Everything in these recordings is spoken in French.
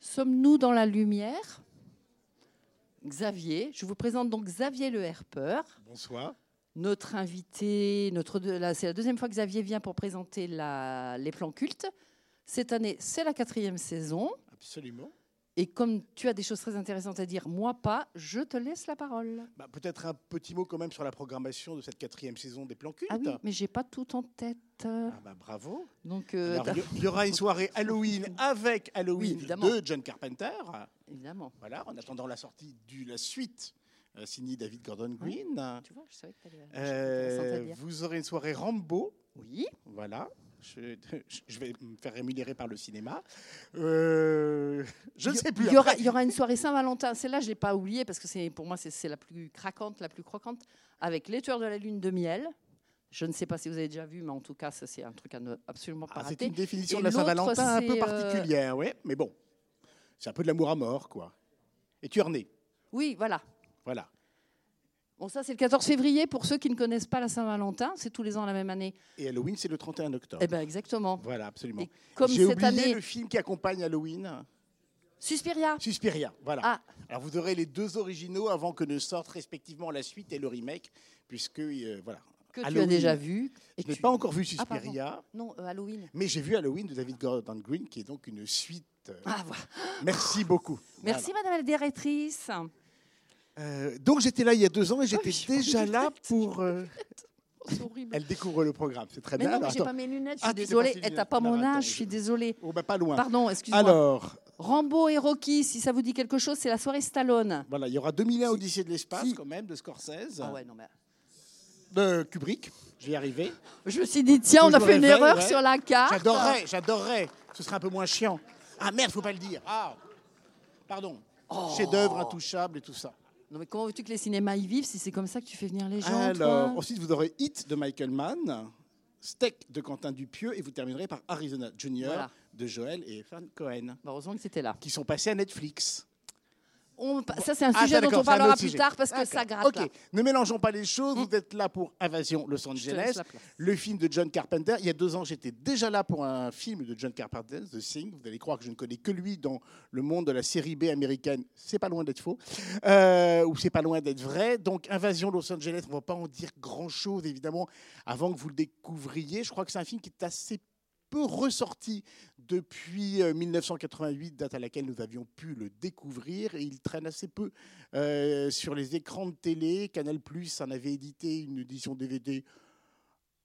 Sommes-nous dans la lumière? Xavier, je vous présente donc Xavier le Herpeur. Bonsoir. Notre invité, notre c'est la deuxième fois que Xavier vient pour présenter les plans cultes. Cette année, c'est la quatrième saison. Absolument. Et comme tu as des choses très intéressantes à dire, moi pas, je te laisse la parole. Bah, peut-être un petit mot quand même sur la programmation de cette quatrième saison des plans cultes. Ah oui, mais j'ai pas tout en tête. Ah bah bravo. Donc euh, il y aura une soirée Halloween avec Halloween de John Carpenter. Évidemment. Voilà, en attendant la sortie de la suite. Euh, signée David Gordon Green. Tu vois, je savais que tu euh, Vous aurez une soirée Rambo. Oui. Voilà. Je, vais me faire rémunérer par le cinéma. Euh, je ne sais plus. Il y, aura, il y, aura, une soirée Saint-Valentin. Celle-là, je ne l'ai pas oubliée parce que pour moi, c'est la plus craquante, la plus croquante, avec Les Tueurs de la Lune de miel. Je ne sais pas si vous avez déjà vu, mais en tout cas, c'est un truc à ne absolument pas ah, rater. C'est une définition de la Saint-Valentin un peu euh, particulière, oui, mais bon, c'est un peu de l'amour à mort, quoi. Et tu es Oui, voilà. Voilà. Bon, ça, c'est le 14 février pour ceux qui ne connaissent pas la Saint-Valentin. C'est tous les ans la même année. Et Halloween, c'est le 31 octobre. Eh bien, exactement. Voilà, absolument. J'ai oublié année... le film qui accompagne Halloween. Suspiria. Suspiria, voilà. Ah. Alors vous aurez les deux originaux avant que ne sortent respectivement la suite et le remake, puisque euh, voilà. Que tu as déjà vu. je n'ai pas encore vu ah, Suspiria. non, euh, Halloween. Mais j'ai vu Halloween de David Gordon Green, qui est donc une suite. Euh, ah, voilà. Merci beaucoup. Merci Madame la directrice. Euh, donc j'étais là il y a deux ans et j'étais déjà là pour. Euh, elle découvre le programme, c'est très mais bien. Non, mais j'ai pas mes lunettes, je suis ah, désolée. Elle n'a pas mon âge, je suis désolée. Oh, bah, pas loin. Pardon, excusez-moi. Alors. Rambo et Rocky, si ça vous dit quelque chose, c'est la soirée Stallone. Voilà, il y aura 2001 Odyssée de l'espace quand même, de Scorsese. Ah ouais, non mais... De Kubrick, je vais y arriver. Je me suis dit, tiens, on a fait une erreur sur la carte. J'adorerais, j'adorerais. Ce serait un peu moins chiant. Ah merde, faut pas le dire. Ah, pardon. Oh. Chef-d'œuvre intouchable et tout ça. Non, mais comment veux-tu que les cinémas y vivent si c'est comme ça que tu fais venir les gens Alors, ensuite, vous aurez Hit de Michael Mann, Steak de Quentin Dupieux, et vous terminerez par Arizona Junior de Joël et Fan Cohen. Bah, heureusement que c'était là. Qui sont passés à Netflix ça, c'est un ah, sujet dont on parlera plus tard parce que ça gratte. Ok, ne mélangeons pas les choses. Vous êtes là pour Invasion Los Angeles, le film de John Carpenter. Il y a deux ans, j'étais déjà là pour un film de John Carpenter, The Thing. Vous allez croire que je ne connais que lui dans le monde de la série B américaine. C'est pas loin d'être faux, euh, ou c'est pas loin d'être vrai. Donc, Invasion Los Angeles, on ne va pas en dire grand-chose, évidemment, avant que vous le découvriez. Je crois que c'est un film qui est assez peu ressorti depuis 1988, euh, date à laquelle nous avions pu le découvrir, et il traîne assez peu euh, sur les écrans de télé. Canal en avait édité une édition DVD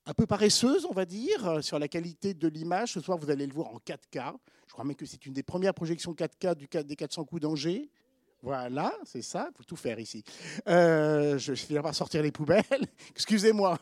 un peu paresseuse, on va dire, euh, sur la qualité de l'image. Ce soir, vous allez le voir en 4K. Je crois même que c'est une des premières projections 4K du, des 400 coups d'Angers. Voilà, c'est ça, il faut tout faire ici. je vais finir par sortir les poubelles. Excusez-moi.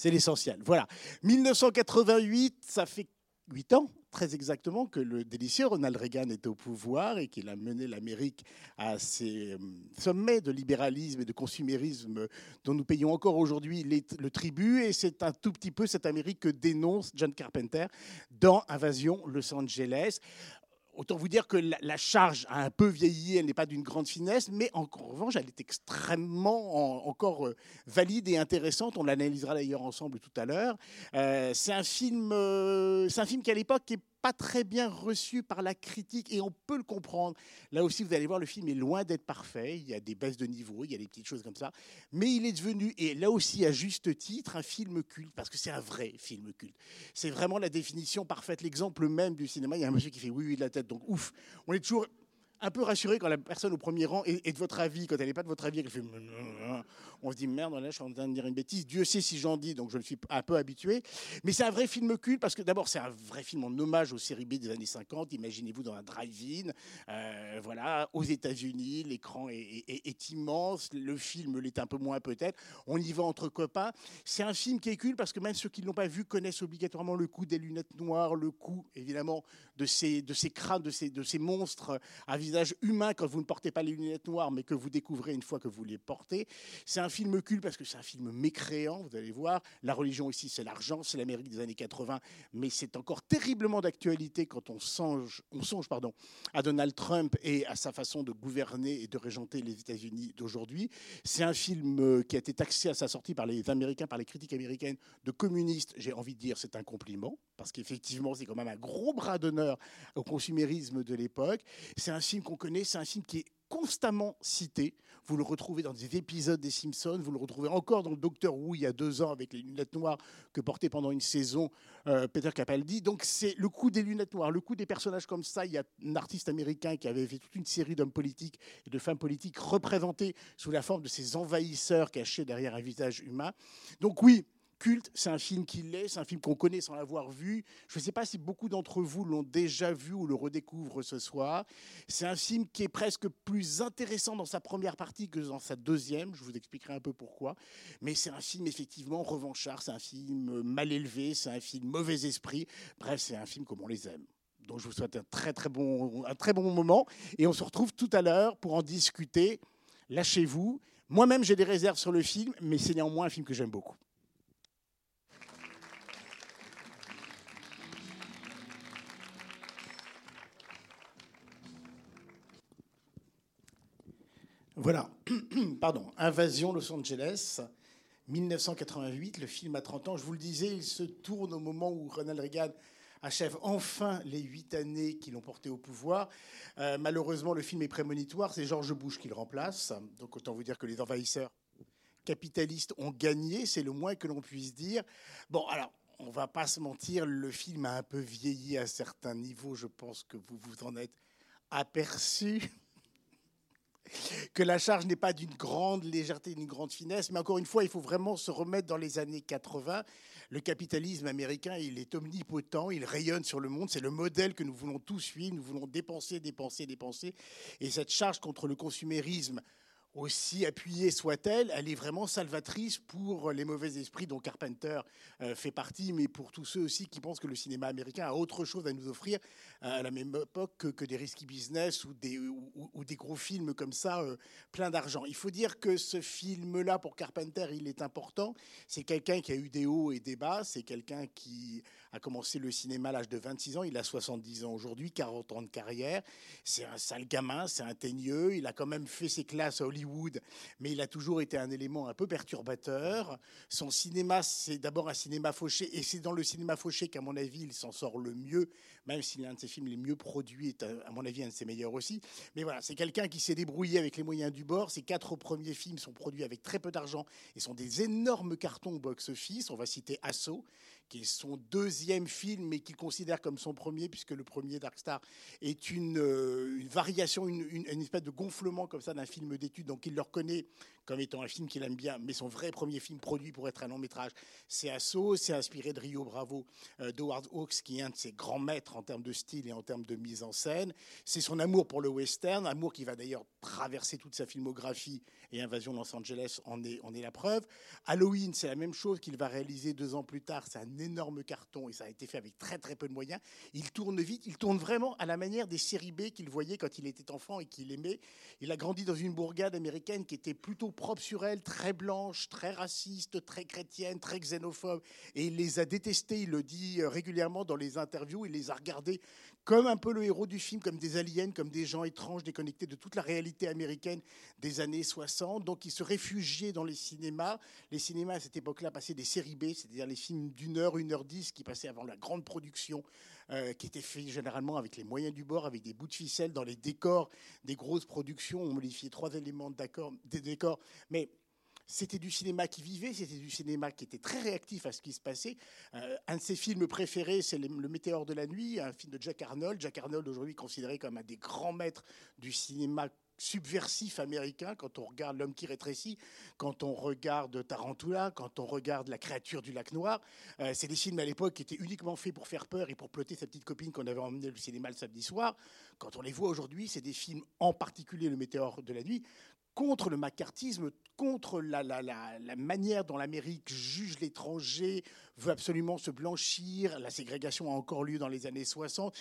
C'est l'essentiel. Voilà. 1988, ça fait huit ans, très exactement, que le délicieux Ronald Reagan est au pouvoir et qu'il a mené l'Amérique à ses euh, sommets de libéralisme et de consumérisme dont nous payons encore aujourd'hui le tribut. Et c'est un tout petit peu cette Amérique que dénonce John Carpenter dans Invasion Los Angeles. Autant vous dire que la, charge a un peu vieilli, elle n'est pas d'une grande finesse, mais en, revanche, elle est extrêmement encore euh, valide et intéressante. On l'analysera d'ailleurs ensemble tout à l'heure. Euh, c'est un film, euh, c'est un film qui à l'époque est pas très bien reçu par la critique et on peut le comprendre. Là aussi, vous allez voir, le film est loin d'être parfait. Il y a des baisses de niveau, il y a des petites choses comme ça. Mais il est devenu, et là aussi à juste titre, un film culte parce que c'est un vrai film culte. C'est vraiment la définition parfaite, l'exemple même du cinéma. Il y a un monsieur qui fait oui, oui de la tête, donc ouf. On est toujours un peu rassuré quand la personne au premier rang est, de votre avis, quand elle n'est pas de votre avis, elle fait on se dit merde, là je suis en train de dire une bêtise. Dieu sait si j'en dis, donc je le suis un peu habitué. Mais c'est un vrai film culte parce que d'abord c'est un vrai film en hommage aux séries B des années 50. Imaginez-vous dans un drive-in, euh, voilà, aux États-Unis, l'écran est, immense, le film l'est un peu moins peut-être. On y va entre copains. C'est un film qui est culte parce que même ceux qui ne l'ont pas vu connaissent obligatoirement le coup des lunettes noires, le coup évidemment de ces, crânes, de ces, de ces monstres à visage humain quand vous ne portez pas les lunettes noires, mais que vous découvrez une fois que vous les portez. C'est un film culte parce que c'est un film mécréant, vous allez voir. La religion ici, c'est l'argent, c'est l'Amérique des années 80, mais c'est encore terriblement d'actualité quand on songe, on songe pardon, à Donald Trump et à sa façon de gouverner et de régenter les États-Unis d'aujourd'hui. C'est un film euh, qui a été taxé à sa sortie par les Américains, par les critiques américaines de communistes. J'ai envie de dire c'est un compliment, parce qu'effectivement, c'est quand même un gros bras d'honneur au consumérisme de l'époque. C'est un film qu'on connaît, c'est un film qui est constamment cité. Vous le retrouvez dans des épisodes des Simpsons, vous le retrouvez encore dans le Docteur Who il y a deux ans avec les lunettes noires que portait pendant une saison euh, Peter Capaldi. Donc c'est le coup des lunettes noires, le coup des personnages comme ça. Il y a un artiste américain qui avait fait toute une série d'hommes politiques et de femmes politiques représentés sous la forme de ces envahisseurs cachés derrière un visage humain. Donc oui, culte, c'est un film qui l'est, c'est un film qu'on connaît sans l'avoir vu. Je ne sais pas si beaucoup d'entre vous l'ont déjà vu ou le redécouvrent ce soir. C'est un film qui est presque plus intéressant dans sa première partie que dans sa deuxième. Je vous expliquerai un peu pourquoi. Mais c'est un film effectivement revanchard, c'est un film mal élevé, c'est un film mauvais esprit. Bref, c'est un film comme on les aime. Donc je vous souhaite un très très bon, un très bon moment et on se retrouve tout à l'heure pour en discuter. Lâchez-vous. Moi-même j'ai des réserves sur le film, mais c'est néanmoins un film que j'aime beaucoup. Voilà, pardon, Invasion Los Angeles, 1988, le film a 30 ans. Je vous le disais, il se tourne au moment où Ronald Reagan achève enfin les huit années qui l'ont porté au pouvoir. Euh, malheureusement, le film est prémonitoire, c'est George Bush qui le remplace. Donc autant vous dire que les envahisseurs capitalistes ont gagné, c'est le moins que l'on puisse dire. Bon, alors, on va pas se mentir, le film a un peu vieilli à certains niveaux, je pense que vous vous en êtes aperçu que la charge n'est pas d'une grande légèreté, d'une grande finesse, mais encore une fois, il faut vraiment se remettre dans les années 80. Le capitalisme américain, il est omnipotent, il rayonne sur le monde, c'est le modèle que nous voulons tous suivre, nous voulons dépenser, dépenser, dépenser. Et cette charge contre le consumérisme aussi appuyée soit-elle, elle est vraiment salvatrice pour les mauvais esprits dont Carpenter euh, fait partie, mais pour tous ceux aussi qui pensent que le cinéma américain a autre chose à nous offrir euh, à la même époque que, des risky business ou des, gros films comme ça, euh, plein d'argent. Il faut dire que ce film-là, pour Carpenter, il est important. C'est quelqu'un qui a eu des hauts et des bas, c'est quelqu'un qui a commencé le cinéma à l'âge de 26 ans, il a 70 ans aujourd'hui, 40 ans de carrière. C'est un sale gamin, c'est un teigneux, il a quand même fait ses classes à Hollywood, mais il a toujours été un élément un peu perturbateur. Son cinéma, c'est d'abord un cinéma fauché, et c'est dans le cinéma fauché qu'à mon avis, il s'en sort le mieux, même si l'un de ses films les mieux produits est, à mon avis, un de ses meilleurs aussi. Mais voilà, c'est quelqu'un qui s'est débrouillé avec les moyens du bord. Ses quatre premiers films sont produits avec très peu d'argent et sont des énormes cartons box-office. On va citer Asso, qui est son deuxième film, mais qu'il considère comme son premier, puisque le premier Dark Star est une, euh, variation, une, espèce de gonflement comme ça d'un film d'études. Donc il le reconnaît comme étant un film qu'il aime bien, mais son vrai premier film produit pour être un long métrage, c'est Asso, c'est inspiré de Rio Bravo euh, d'Howard Hawks, qui est un de ses grands maîtres en termes de style et en termes de mise en scène. C'est son amour pour le western, amour qui va d'ailleurs traverser toute sa filmographie, et Invasion Los Angeles en est, en est la preuve. Halloween, c'est la même chose qu'il va réaliser deux ans plus tard, c'est un énorme carton, et ça a été fait avec très très peu de moyens. Il tourne vite, il tourne vraiment à la manière des séries B qu'il voyait quand il était enfant et qu'il aimait. Il a grandi dans une bourgade américaine qui était plutôt propre sur elle, très blanche, très raciste, très chrétienne, très xénophobe. Et il les a détestés, il le dit euh, régulièrement dans les interviews, il les a regardés comme un peu le héros du film, comme des aliens, comme des gens étranges, déconnectés de toute la réalité américaine des années 60. Donc il se réfugiait dans les cinémas. Les cinémas à cette époque-là passaient des séries B, c'est-à-dire les films d'une heure, une heure dix, qui passaient avant la grande production. Euh, qui était fait généralement avec les moyens du bord, avec des bouts de ficelle dans les décors des grosses productions. On modifiait trois éléments de des décors. Mais c'était du cinéma qui vivait, c'était du cinéma qui était très réactif à ce qui se passait. Euh, un de ses films préférés, c'est Le Météore de la nuit, un film de Jack Arnold. Jack Arnold, aujourd'hui considéré comme un des grands maîtres du cinéma subversif américain, quand on regarde L'homme qui rétrécit, quand on regarde Tarantula, quand on regarde La créature du lac noir. Euh, c'est des films à l'époque qui étaient uniquement faits pour faire peur et pour plotter sa petite copine qu'on avait emmenée au cinéma le samedi soir. Quand on les voit aujourd'hui, c'est des films, en particulier Le Météore de la nuit, contre le macartisme, contre la, la, la manière dont l'Amérique juge l'étranger, veut absolument se blanchir. La ségrégation a encore lieu dans les années 60.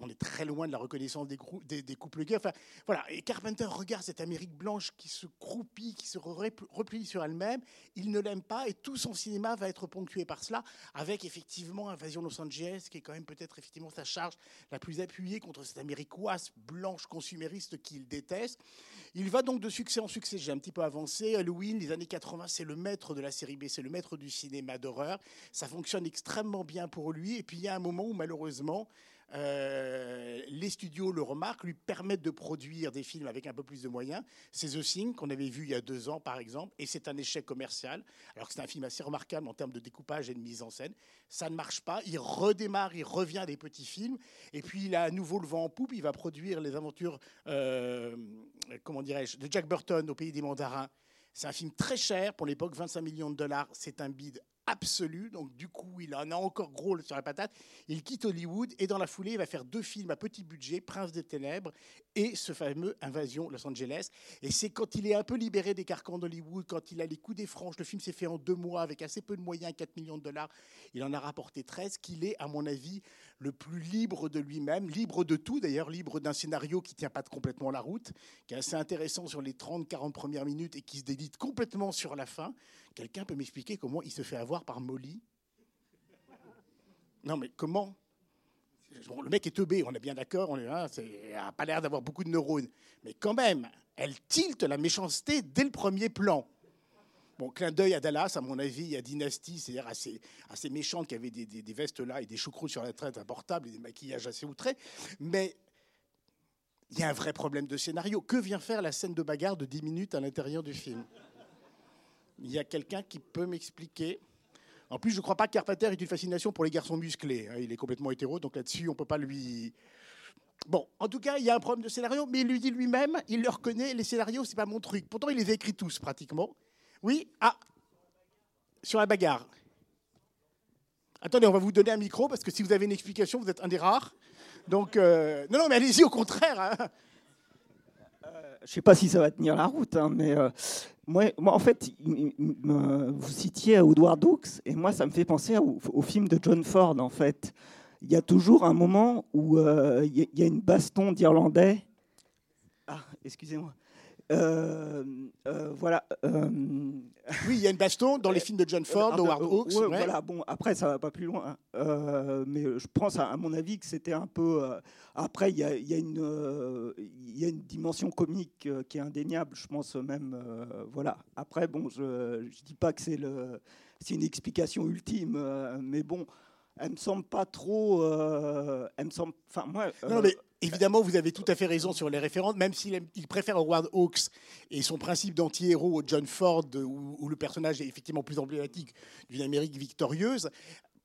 On est très loin de la reconnaissance des, des, des couples gays. Enfin, voilà. Et Carpenter regarde cette Amérique blanche qui se croupit, qui se replie sur elle-même. Il ne l'aime pas et tout son cinéma va être ponctué par cela, avec effectivement Invasion Los Angeles, qui est quand même peut-être effectivement sa charge la plus appuyée contre cette Amérique ouasse, blanche, consumériste qu'il déteste. Il va donc de succès en succès. J'ai un petit peu avancé. Halloween, les années 80, c'est le maître de la série B, c'est le maître du cinéma d'horreur. Ça fonctionne extrêmement bien pour lui. Et puis il y a un moment où malheureusement, euh, les studios le remarquent, lui permettent de produire des films avec un peu plus de moyens. C'est The Thing qu'on avait vu il y a deux ans par exemple, et c'est un échec commercial, alors que c'est un film assez remarquable en termes de découpage et de mise en scène. Ça ne marche pas, il redémarre, il revient des petits films, et puis il a à nouveau le vent en poupe, il va produire les aventures, euh, comment dirais-je, de Jack Burton au pays des mandarins. C'est un film très cher pour l'époque, 25 millions de dollars. C'est un bide absolu. Donc, du coup, il en a encore gros sur la patate. Il quitte Hollywood et dans la foulée, il va faire deux films à petit budget, Prince des Ténèbres et ce fameux Invasion Los Angeles. Et c'est quand il est un peu libéré des carcans d'Hollywood, quand il a les coups des franges, le film s'est fait en deux mois avec assez peu de moyens, 4 millions de dollars, il en a rapporté 13, qu'il est, à mon avis, le plus libre de lui-même, libre de tout d'ailleurs, libre d'un scénario qui ne tient pas complètement la route, qui est assez intéressant sur les 30-40 premières minutes et qui se délite complètement sur la fin. Quelqu'un peut m'expliquer comment il se fait avoir par Molly? Non, mais comment? Le mec est teubé, on est bien d'accord, on n'a hein, pas l'air d'avoir beaucoup de neurones. Mais quand même, elle tilte la méchanceté dès le premier plan. Bon, clin d'œil à Dallas, à mon avis, à Dynasty, c'est-à-dire assez, assez méchante, qui avait des, des, vestes là et des choucroutes sur la traite importables et des maquillages assez outrés. Mais il y a un vrai problème de scénario. Que vient faire la scène de bagarre de 10 minutes à l'intérieur du film? Il y a quelqu'un qui peut m'expliquer En plus, je ne crois pas que Carpenter ait une fascination pour les garçons musclés. Hein. Il est complètement hétéro, donc là-dessus, on ne peut pas lui. Bon, en tout cas, il y a un problème de scénario, mais il lui dit lui-même, il le reconnaît, les scénarios, c'est pas mon truc. Pourtant, il les a écrits tous, pratiquement. Oui Ah Sur la bagarre. Attendez, on va vous donner un micro, parce que si vous avez une explication, vous êtes un des rares. Donc, euh, non, non, mais allez-y, au contraire. Hein. Euh, je ne sais pas si ça va tenir la route, hein, mais euh, moi, moi, en fait, vous citiez Woodward Hooks, et moi, ça me fait penser au, film de John Ford, en fait. Il y a toujours un moment où euh, il y a une baston d'Irlandais. Ah, excusez-moi. Euh, euh, voilà. Euh, oui, il y a une baston dans les films de John Ford, Howard Hawks. Voilà, bon, après, ça va pas plus loin. Hein. mais je pense, à, mon avis, que c'était un peu. après, il y a, y, a y a, une dimension comique qui est indéniable, je pense même. voilà. Après, bon, je ne dis pas que c'est une explication ultime, mais bon elle me semble pas trop. elle me semble. Enfin, moi. Non, mais Évidemment, vous avez tout à fait raison sur les références, même s'il il préfère Howard Hawks et son principe d'anti-héros au John Ford, où, le personnage est effectivement plus emblématique d'une Amérique victorieuse.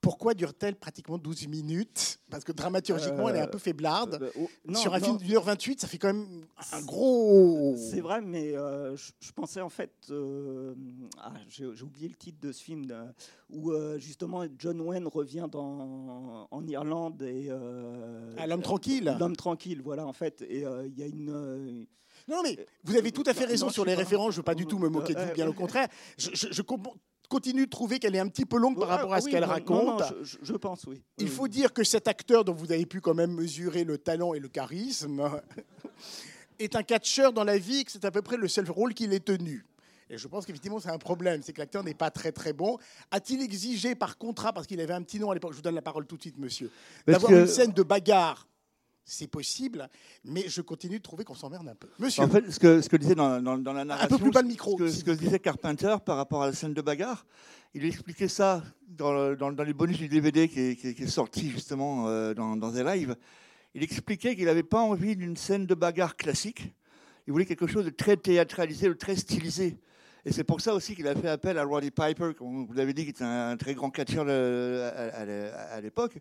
Pourquoi dure-t-elle pratiquement 12 minutes? Parce que dramaturgiquement, elle est un peu faiblarde. Euh, oh, Sur un film d'une heure 28, ça fait quand même un gros. C'est vrai, mais euh, je, pensais en fait. Euh, ah, j'ai oublié le titre de ce film où justement John Wayne revient dans, en Irlande et. Ah, L'homme tranquille. L'homme tranquille, voilà, en fait. Et il y a une. Non, mais vous avez tout à fait raison sur les références. Je ne veux pas du tout me moquer de vous, bien au contraire. Je, je, je, continue de trouver qu'elle est un petit peu longue par rapport à ce qu'elle raconte. je, pense, oui. Il faut dire que cet acteur dont vous avez pu quand même mesurer le talent et le charisme est un catcheur dans la vie, que c'est à peu près le seul rôle qu'il ait tenu. Et je pense qu'effectivement, c'est un problème, c'est que l'acteur n'est pas très très bon. A-t-il exigé par contrat, parce qu'il avait un petit nom à l'époque, je vous donne la parole tout de suite, monsieur, d'avoir une scène de bagarre c'est possible, mais je continue de trouver qu'on s'emmerde un peu. Monsieur. En fait, ce que, ce que disait dans, dans, la narration. Un peu plus bas le micro. Ce que, disait Carpenter par rapport à la scène de bagarre, il expliquait ça dans, dans les bonus du DVD qui est, qui est sorti justement euh, dans, dans des lives. Il expliquait qu'il n'avait pas envie d'une scène de bagarre classique. Il voulait quelque chose de très théâtralisé, de très stylisé. Et c'est pour ça aussi qu'il a fait appel à Roddy Piper, comme vous l'avez dit, qui était un, très grand catcheur euh, à l'époque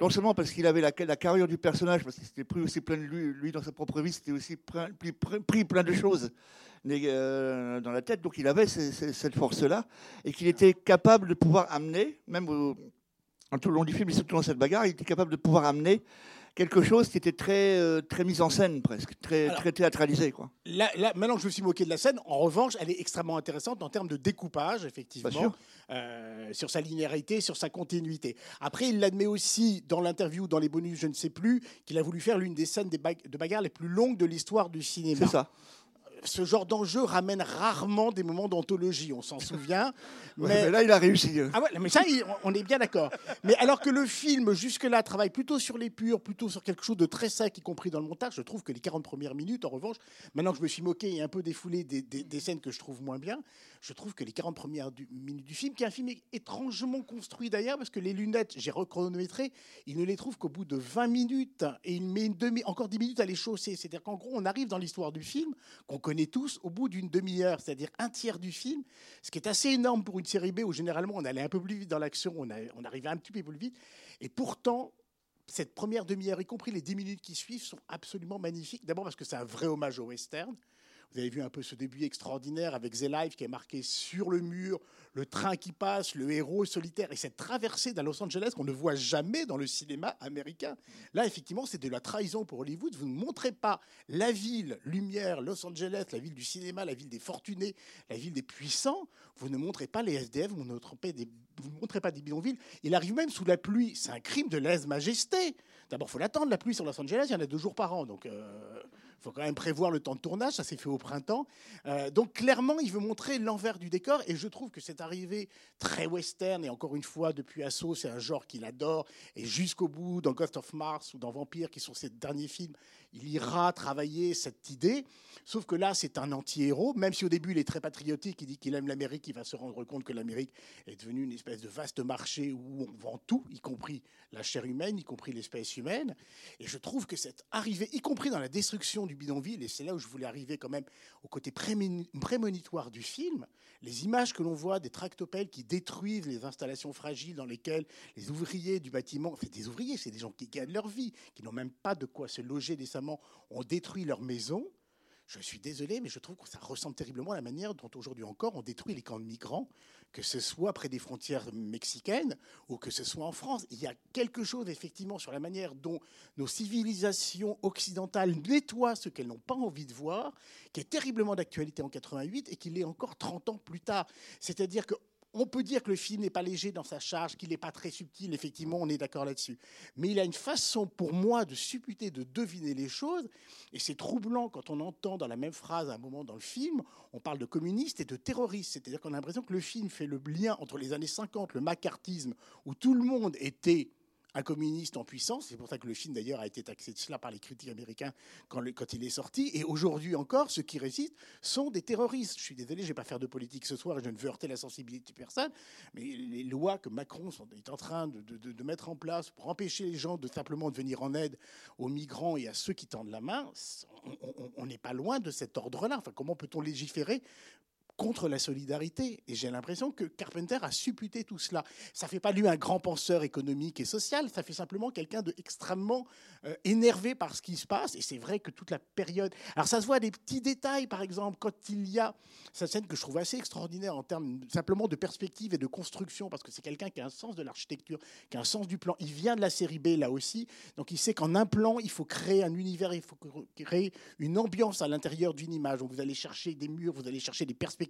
non seulement parce qu'il avait la, la, carrière du personnage, parce qu'il s'était pris aussi plein de lui, dans sa propre vie, c'était aussi pris, plein de choses euh, dans la tête, donc il avait cette force-là, et qu'il était capable de pouvoir amener, même tout au long du film, et surtout dans cette bagarre, il était capable de pouvoir amener quelque chose qui était très, euh, très mis en scène presque, très, Alors- très théâtralisé. Quoi. Là, là, maintenant que je me suis moqué de la scène, en revanche, elle est extrêmement intéressante en termes de découpage, effectivement, euh, sur sa linéarité, sur sa continuité. Après, il l'admet aussi dans l'interview, dans les bonus, je ne sais plus, qu'il a voulu faire l'une des scènes des bag- de bagarre les plus longues de l'histoire du cinéma. C'est ça. Ce genre d'enjeu ramène rarement des moments d'anthologie, on s'en souvient. Ouais, mais là, il a réussi. euh. ah ouais, mais ça, on est bien d'accord. Mais alors que le film, jusque-là, travaille plutôt sur les purs, plutôt sur quelque chose de très sec, y compris dans le montage, je trouve que les 40 premières minutes, en revanche, maintenant que je me suis moqué et un peu défoulé des, des- des scènes que je trouve moins bien, je trouve que les 40 premières minutes du film, qui est un film étrangement construit d'ailleurs, parce que les lunettes, j'ai rechronométré, il ne les trouve qu'au bout de 20 minutes, et il met encore 10 minutes à les chausser. C'est-à-dire qu'en gros, on arrive dans l'histoire du film, qu'on connaît tous, au bout d'une demi-heure, c'est-à-dire un tiers du film, ce qui est assez énorme pour une série B où généralement on allait un peu plus vite dans l'action, on, on arrivait un petit peu plus vite. Et pourtant, cette première demi-heure, y compris les 10 minutes qui suivent, sont absolument magnifiques. D'abord parce que c'est un vrai hommage au western. Vous avez vu un peu ce début extraordinaire avec The Life qui est marqué sur le mur, le train qui passe, le héros solitaire et cette traversée d'un Los Angeles qu'on ne voit jamais dans le cinéma américain. Là, effectivement, c'est de la trahison pour Hollywood. Vous ne montrez pas la ville, lumière, Los Angeles, la ville du cinéma, la ville des fortunés, la ville des puissants. Vous ne montrez pas les SDF, vous ne montrez pas des, bidonvilles. Il arrive même sous la pluie. C'est un crime de lèse-majesté. D'abord, il faut l'attendre, la pluie sur Los Angeles, il y en a deux jours par an. Donc, il faut quand même prévoir le temps de tournage. Ça s'est fait au printemps. Euh, donc, clairement, il veut montrer l'envers du décor. Et je trouve que c'est arrivé très western. Et encore une fois, depuis Assaut, c'est un genre qu'il adore. Et jusqu'au bout, dans Ghost of Mars ou dans Vampire, qui sont ses derniers films, il ira travailler cette idée. Sauf que là, c'est un anti-héros. Même si au début, il est très patriotique, il dit qu'il aime l'Amérique, il va se rendre compte que l'Amérique est devenue une espèce de vaste marché où on vend tout, y compris la chair humaine, y compris l'espèce humaine. Et je trouve que cette arrivée, y compris dans la destruction du bidonville, et c'est là où je voulais arriver quand même au côté prémoni- prémonitoire du film, les images que l'on voit des tractopelles qui détruisent les installations fragiles dans lesquelles les ouvriers du bâtiment, c'est des ouvriers, c'est des gens qui gagnent leur vie, qui n'ont même pas de quoi se loger décemment, ont détruit leur maison. Je suis désolé, mais je trouve que ça ressemble terriblement à la manière dont aujourd'hui encore on détruit les camps de migrants, que ce soit près des frontières mexicaines ou que ce soit en France. Il y a quelque chose effectivement sur la manière dont nos civilisations occidentales nettoient ce qu'elles n'ont pas envie de voir, qui est terriblement d'actualité en 88 et qui l'est encore 30 ans plus tard. C'est-à-dire que on peut dire que le film n'est pas léger dans sa charge, qu'il n'est pas très subtil, effectivement, on est d'accord là-dessus. Mais il a une façon, pour moi, de supputer, de deviner les choses. Et c'est troublant quand on entend dans la même phrase, à un moment dans le film, on parle de communistes et de terroristes. C'est-à-dire qu'on a l'impression que le film fait le lien entre les années 50, le macartisme, où tout le monde était un communiste en puissance. C'est pour ça que le film, d'ailleurs, a été taxé de cela par les critiques américains quand, il est sorti. Et aujourd'hui encore, ceux qui résistent sont des terroristes. Je suis désolé, je ne vais pas faire de politique ce soir, je ne veux heurter la sensibilité de personne, mais les lois que Macron est en train de, de- mettre en place pour empêcher les gens de simplement de venir en aide aux migrants et à ceux qui tendent la main, on n'est pas loin de cet ordre-là. Enfin, comment peut-on légiférer contre la solidarité. Et j'ai l'impression que Carpenter a supputé tout cela. Ça ne fait pas lui un grand penseur économique et social, ça fait simplement quelqu'un de extrêmement euh, énervé par ce qui se passe. Et c'est vrai que toute la période... Alors ça se voit à des petits détails, par exemple, quand il y a cette scène que je trouve assez extraordinaire en termes simplement de perspective et de construction, parce que c'est quelqu'un qui a un sens de l'architecture, qui a un sens du plan. Il vient de la série B, là aussi. Donc il sait qu'en un plan, il faut créer un univers, il faut créer une ambiance à l'intérieur d'une image. Donc vous allez chercher des murs, vous allez chercher des perspectives,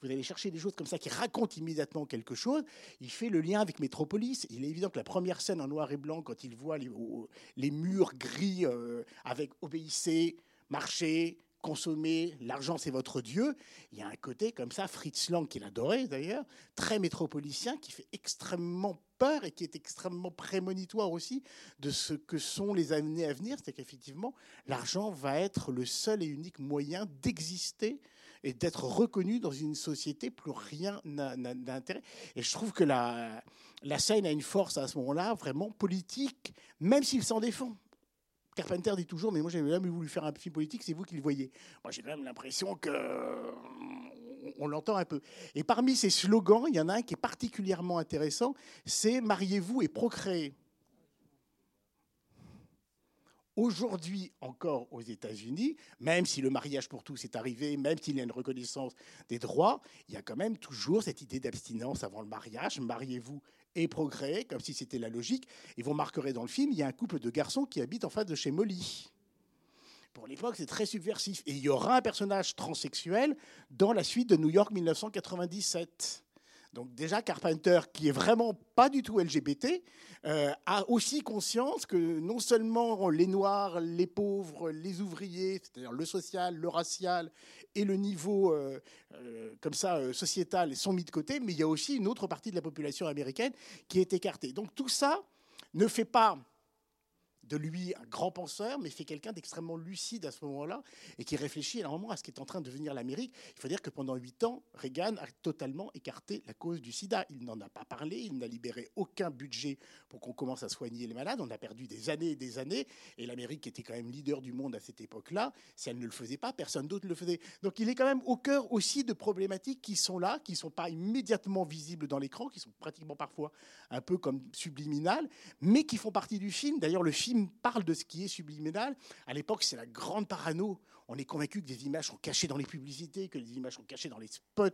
vous allez chercher des choses comme ça qui racontent immédiatement quelque chose. Il fait le lien avec Métropolis. Il est évident que la première scène en noir et blanc, quand il voit les, murs gris euh, avec obéissez, marchez, consommer, l'argent c'est votre Dieu. Il y a un côté comme ça, Fritz Lang, qu'il adorait d'ailleurs, très métropolicien, qui fait extrêmement peur et qui est extrêmement prémonitoire aussi de ce que sont les années à venir. C'est qu'effectivement, l'argent va être le seul et unique moyen d'exister et d'être reconnu dans une société, plus rien n'a d'intérêt. Et je trouve que la, la scène a une force à ce moment-là, vraiment politique, même s'il s'en défend. Carpenter dit toujours, mais moi j'avais jamais voulu faire un film politique, c'est vous qui le voyez. Moi j'ai même l'impression que on l'entend un peu. Et parmi ces slogans, il y en a un qui est particulièrement intéressant, c'est mariez-vous et procréez. Aujourd'hui encore aux États-Unis, même si le mariage pour tous est arrivé, même s'il y a une reconnaissance des droits, il y a quand même toujours cette idée d'abstinence avant le mariage. Mariez-vous et progrès, comme si c'était la logique. Et vous remarquerez dans le film, il y a un couple de garçons qui habitent en face de chez Molly. Pour l'époque, c'est très subversif. Et il y aura un personnage transsexuel dans la suite de New York 1997. Donc déjà, Carpenter, qui est vraiment pas du tout LGBT, euh, a aussi conscience que non seulement les Noirs, les pauvres, les ouvriers, c'est-à-dire le social, le racial et le niveau euh, euh, comme ça sociétal sont mis de côté, mais il y a aussi une autre partie de la population américaine qui est écartée. Donc tout ça ne fait pas de lui un grand penseur, mais fait quelqu'un d'extrêmement lucide à ce moment-là et qui réfléchit énormément à ce qui est en train de devenir l'Amérique. Il faut dire que pendant huit ans, Reagan a totalement écarté la cause du sida. Il n'en a pas parlé, il n'a libéré aucun budget pour qu'on commence à soigner les malades. On a perdu des années et des années, et l'Amérique était quand même leader du monde à cette époque-là. Si elle ne le faisait pas, personne d'autre le faisait. Donc il est quand même au cœur aussi de problématiques qui sont là, qui ne sont pas immédiatement visibles dans l'écran, qui sont pratiquement parfois un peu comme subliminales, mais qui font partie du film. D'ailleurs, le film parle de ce qui est subliminal. À l'époque, c'est la grande parano. On est convaincu que des images sont cachées dans les publicités, que les images sont cachées dans les spots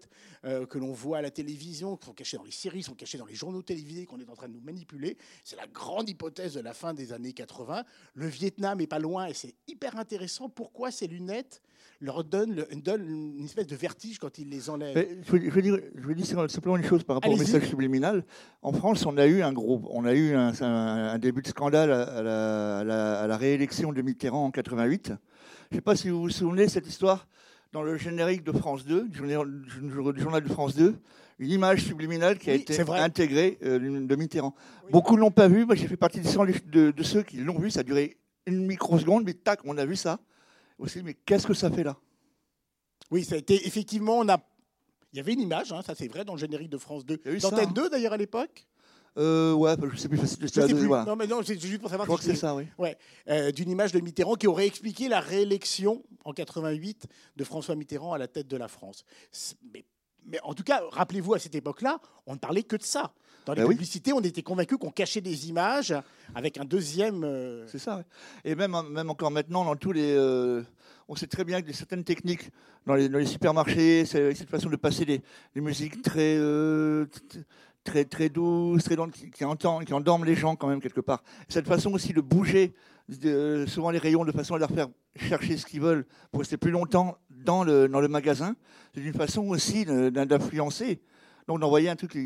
euh, que l'on voit à la télévision, que sont cachées dans les séries, sont cachées dans les journaux télévisés, qu'on est en train de nous manipuler. C'est la grande hypothèse de la fin des années 80. Le Vietnam est pas loin et c'est hyper intéressant. Pourquoi ces lunettes leur donnent, une espèce de vertige quand ils les enlèvent? Je, veux, dire, je veux dire simplement une chose par rapport au message subliminal. En France, on a eu un gros, on a eu un, début de scandale à la, à la réélection de Mitterrand en 88 je ne sais pas si vous vous souvenez de cette histoire dans le générique de France 2, du journal de France 2, une image subliminale qui a été intégrée euh, de Mitterrand. Beaucoup ne l'ont pas vu. Moi, j'ai fait partie de, de, ceux qui l'ont vu. Ça a duré une microseconde, mais tac, on a vu ça. Aussi, mais qu'est-ce que ça fait là? Oui, ça a été effectivement. On a... Il y avait une image, hein, ça c'est vrai, dans le générique de France 2. D'Antenne 2 d'ailleurs à l'époque? Euh, ouais, je sais plus. Je sais plus. Non, mais non, c'est juste pour savoir. Je crois que c'est ça, oui. Ouais, euh, d'une image de Mitterrand qui aurait expliqué la réélection en 88 de François Mitterrand à la tête de la France. Mais, mais en tout cas, rappelez-vous, à cette époque-là, on ne parlait que de ça. Dans les ben publicités, on était convaincus qu'on cachait des images avec un deuxième. Euh, c'est ça. Et même, même encore maintenant, dans tous les, euh, on sait très bien que certaines techniques dans les, dans les supermarchés, cette façon de passer les, les musiques très très, très douce, très qui, qui, entend, qui endorment les gens quand même quelque part. Cette façon aussi de bouger de, souvent les rayons de façon à leur faire chercher ce qu'ils veulent pour rester plus longtemps dans le, dans le magasin, c'est une façon aussi d'influencer. Donc d'envoyer un truc,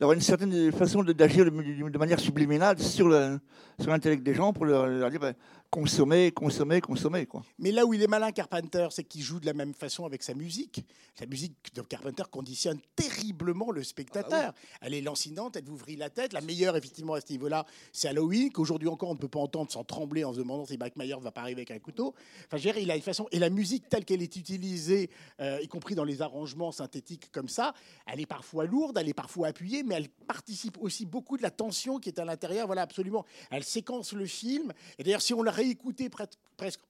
d'avoir une certaine façon d'agir de, manière subliminale sur l'intellect sur des gens pour leur, leur dire ben, consommer, consommer, consommer. Quoi. Mais là où il est malin, Carpenter, c'est qu'il joue de la même façon avec sa musique. La musique de Carpenter conditionne terriblement le spectateur. Ah elle est lancinante, elle vous vrille la tête. La meilleure, effectivement, à ce niveau-là, c'est Halloween, qu'aujourd'hui encore, on ne peut pas entendre sans trembler en se demandant si Mike Myers ne va pas arriver avec un couteau. Enfin, je il a une façon. Et la musique telle qu'elle est utilisée, euh, y compris dans les arrangements synthétiques comme ça, elle est parfois lourde, elle est parfois appuyée, mais elle participe aussi beaucoup de la tension qui est à l'intérieur. Voilà, absolument. Elle séquence le film. Et d'ailleurs, si on la réécouter presque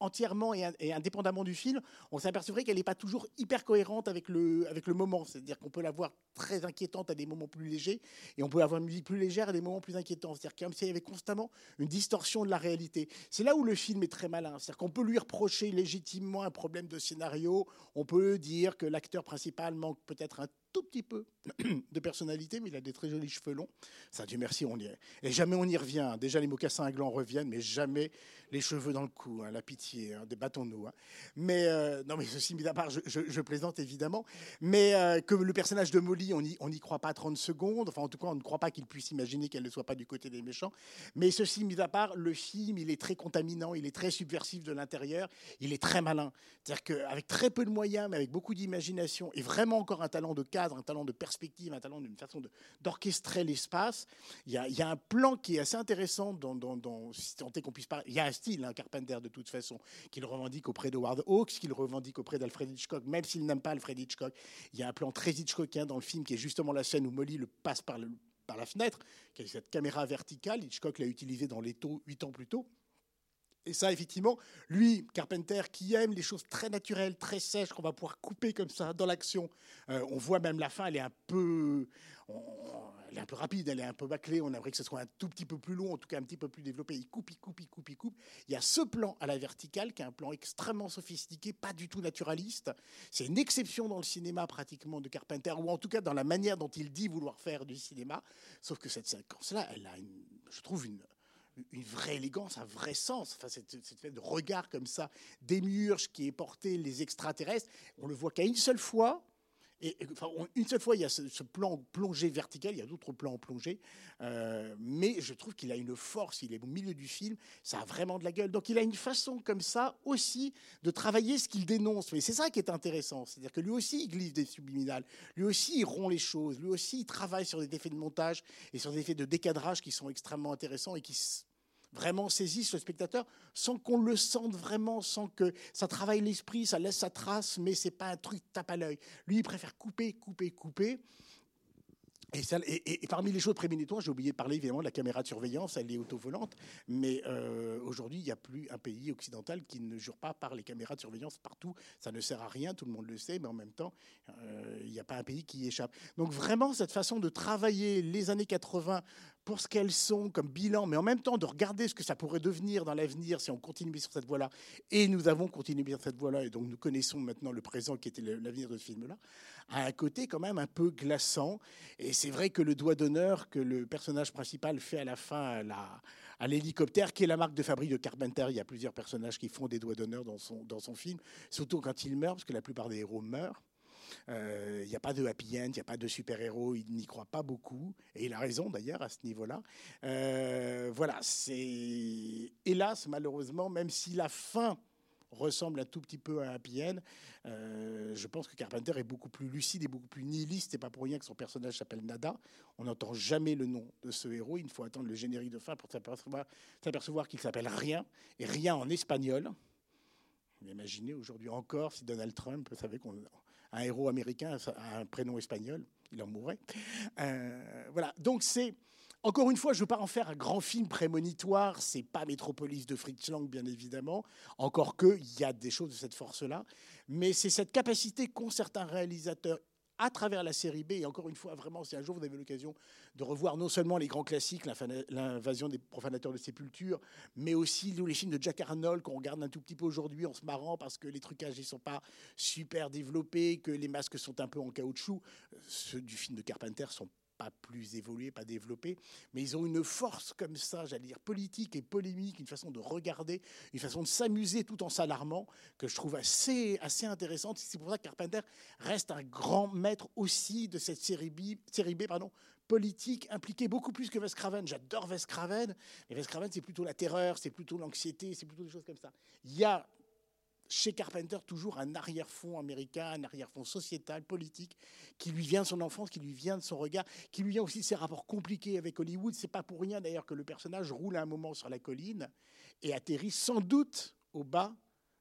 entièrement et, indépendamment du film, on s'apercevrait qu'elle n'est pas toujours hyper cohérente avec le, avec le moment. C'est-à-dire qu'on peut la voir très inquiétante à des moments plus légers et on peut avoir une musique plus légère à des moments plus inquiétants. C'est-à-dire comme s'il y avait constamment une distorsion de la réalité. C'est là où le film est très malin. C'est-à-dire qu'on peut lui reprocher légitimement un problème de scénario. On peut dire que l'acteur principal manque peut-être un tout petit peu de personnalité, mais il a des très jolis cheveux longs. Ça, Dieu merci, on y est. Et jamais on y revient. Déjà, les mocassins à gland reviennent, mais jamais les cheveux dans le cou. Hein, la pitié, hein, débattons-nous. Hein. Mais, euh, non, mais ceci mis à part, je, plaisante évidemment. Mais euh, que le personnage de Molly, on n'y croit pas 30 secondes. Enfin, en tout cas, on ne croit pas qu'il puisse imaginer qu'elle ne soit pas du côté des méchants. Mais ceci mis à part, le film, il est très contaminant, il est très subversif de l'intérieur, il est très malin. C'est-à-dire qu'avec très peu de moyens, mais avec beaucoup d'imagination, et vraiment encore un talent de cas un talent de perspective, un talent d'une façon d'orchestrer l'espace. Il, y, a, un plan qui est assez intéressant dans, dans, si tant qu'on puisse parler. Il y a un style, un Carpenter de toute façon, qu'il revendique auprès de Howard Hawks, qu'il revendique auprès d'Alfred Hitchcock, même s'il n'aime pas Alfred Hitchcock. Il y a un plan très Hitchcockien dans le film qui est justement la scène où Molly le passe par, par la fenêtre, qui est cette caméra verticale. Hitchcock l'a utilisé dans Les Taux huit ans plus tôt. Et ça, effectivement, lui, Carpenter, qui aime les choses très naturelles, très sèches, qu'on va pouvoir couper comme ça dans l'action. Euh, on voit même la fin, elle est un peu, elle est un peu rapide, elle est un peu bâclée. On aimerait que ce soit un tout petit peu plus long, en tout cas un petit peu plus développé. Il coupe, il coupe, il coupe, il coupe. Il y a ce plan à la verticale qui est un plan extrêmement sophistiqué, pas du tout naturaliste. C'est une exception dans le cinéma pratiquement de Carpenter, ou en tout cas dans la manière dont il dit vouloir faire du cinéma. Sauf que cette séquence-là, elle a, je trouve, une, une vraie élégance, un vrai sens. Enfin, cette, fait de regard comme ça, démiurge qui est porté les extraterrestres, on le voit qu'à une seule fois. Une seule fois, il y a ce, plan plongé vertical, il y a d'autres plans en plongée, euh, mais je trouve qu'il a une force, il est au milieu du film, ça a vraiment de la gueule. Donc il a une façon comme ça aussi de travailler ce qu'il dénonce. Mais c'est ça qui est intéressant, c'est-à-dire que lui aussi, il glisse des subliminales, lui aussi, il rompt les choses, lui aussi, il travaille sur des effets de montage et sur des effets de décadrage qui sont extrêmement intéressants et qui vraiment saisissent le spectateur sans qu'on le sente vraiment, sans que ça travaille l'esprit, ça laisse sa trace, mais c'est pas un truc tape à l'œil. Lui, il préfère couper, couper, couper. Et, parmi les choses prémonitoires, j'ai oublié de parler évidemment de la caméra de surveillance, elle est autovolante, mais euh, aujourd'hui, il n'y a plus un pays occidental qui ne jure pas par les caméras de surveillance partout. Ça ne sert à rien, tout le monde le sait, mais en même temps, euh, il n'y a pas un pays qui y échappe. Donc vraiment, cette façon de travailler les années 80 pour ce qu'elles sont comme bilan, mais en même temps de regarder ce que ça pourrait devenir dans l'avenir si on continue sur cette voie-là. Et nous avons continué sur cette voie-là, et donc nous connaissons maintenant le présent qui était l'avenir de ce film-là, a un côté quand même un peu glaçant. Et c'est vrai que le doigt d'honneur que le personnage principal fait à la fin à l'hélicoptère, qui est la marque de fabrique de Carpenter. Il y a plusieurs personnages qui font des doigts d'honneur dans son, dans son film, surtout quand il meurt, parce que la plupart des héros meurent. Il euh, n'y a pas de happy end, il n'y a pas de super-héros, il n'y croit pas beaucoup. Et il a raison d'ailleurs à ce niveau-là. Euh, voilà, c'est hélas, malheureusement, même si la fin ressemble un tout petit peu à un happy end, euh, je pense que Carpenter est beaucoup plus lucide et beaucoup plus nihiliste. Et pas pour rien que son personnage s'appelle Nada. On n'entend jamais le nom de ce héros. Il faut attendre le générique de fin pour s'apercevoir qu'il s'appelle Rien, et Rien en espagnol. Imaginez aujourd'hui encore si Donald Trump savait qu'on un héros américain a un prénom espagnol, il en mourrait. Euh, voilà, donc c'est encore une fois, je ne veux pas en faire un grand film prémonitoire, c'est pas Métropolis de Fritz Lang, bien évidemment, encore qu'il y a des choses de cette force-là, mais c'est cette capacité qu'ont certains réalisateurs à travers la série B. Et encore une fois, vraiment, si un jour vous avez l'occasion de revoir non seulement les grands classiques, l'invasion des profanateurs de sépulture, mais aussi les films de Jack Arnold qu'on regarde un tout petit peu aujourd'hui en se marrant parce que les trucages ne sont pas super développés, que les masques sont un peu en caoutchouc. Ceux du film de Carpenter sont pas plus évolués, pas développés, mais ils ont une force comme ça, j'allais dire politique et polémique, une façon de regarder, une façon de s'amuser tout en s'alarmant, que je trouve assez, assez intéressante. C'est pour ça que Carpenter reste un grand maître aussi de cette série B, série B pardon, politique impliquée beaucoup plus que Wes Craven. J'adore Wes Craven, mais Wes Craven, c'est plutôt la terreur, c'est plutôt l'anxiété, c'est plutôt des choses comme ça. Il y a chez Carpenter toujours un arrière-fond américain, un arrière-fond sociétal, politique, qui lui vient de son enfance, qui lui vient de son regard, qui lui vient aussi de ses rapports compliqués avec Hollywood. C'est pas pour rien d'ailleurs que le personnage roule un moment sur la colline et atterrit sans doute au bas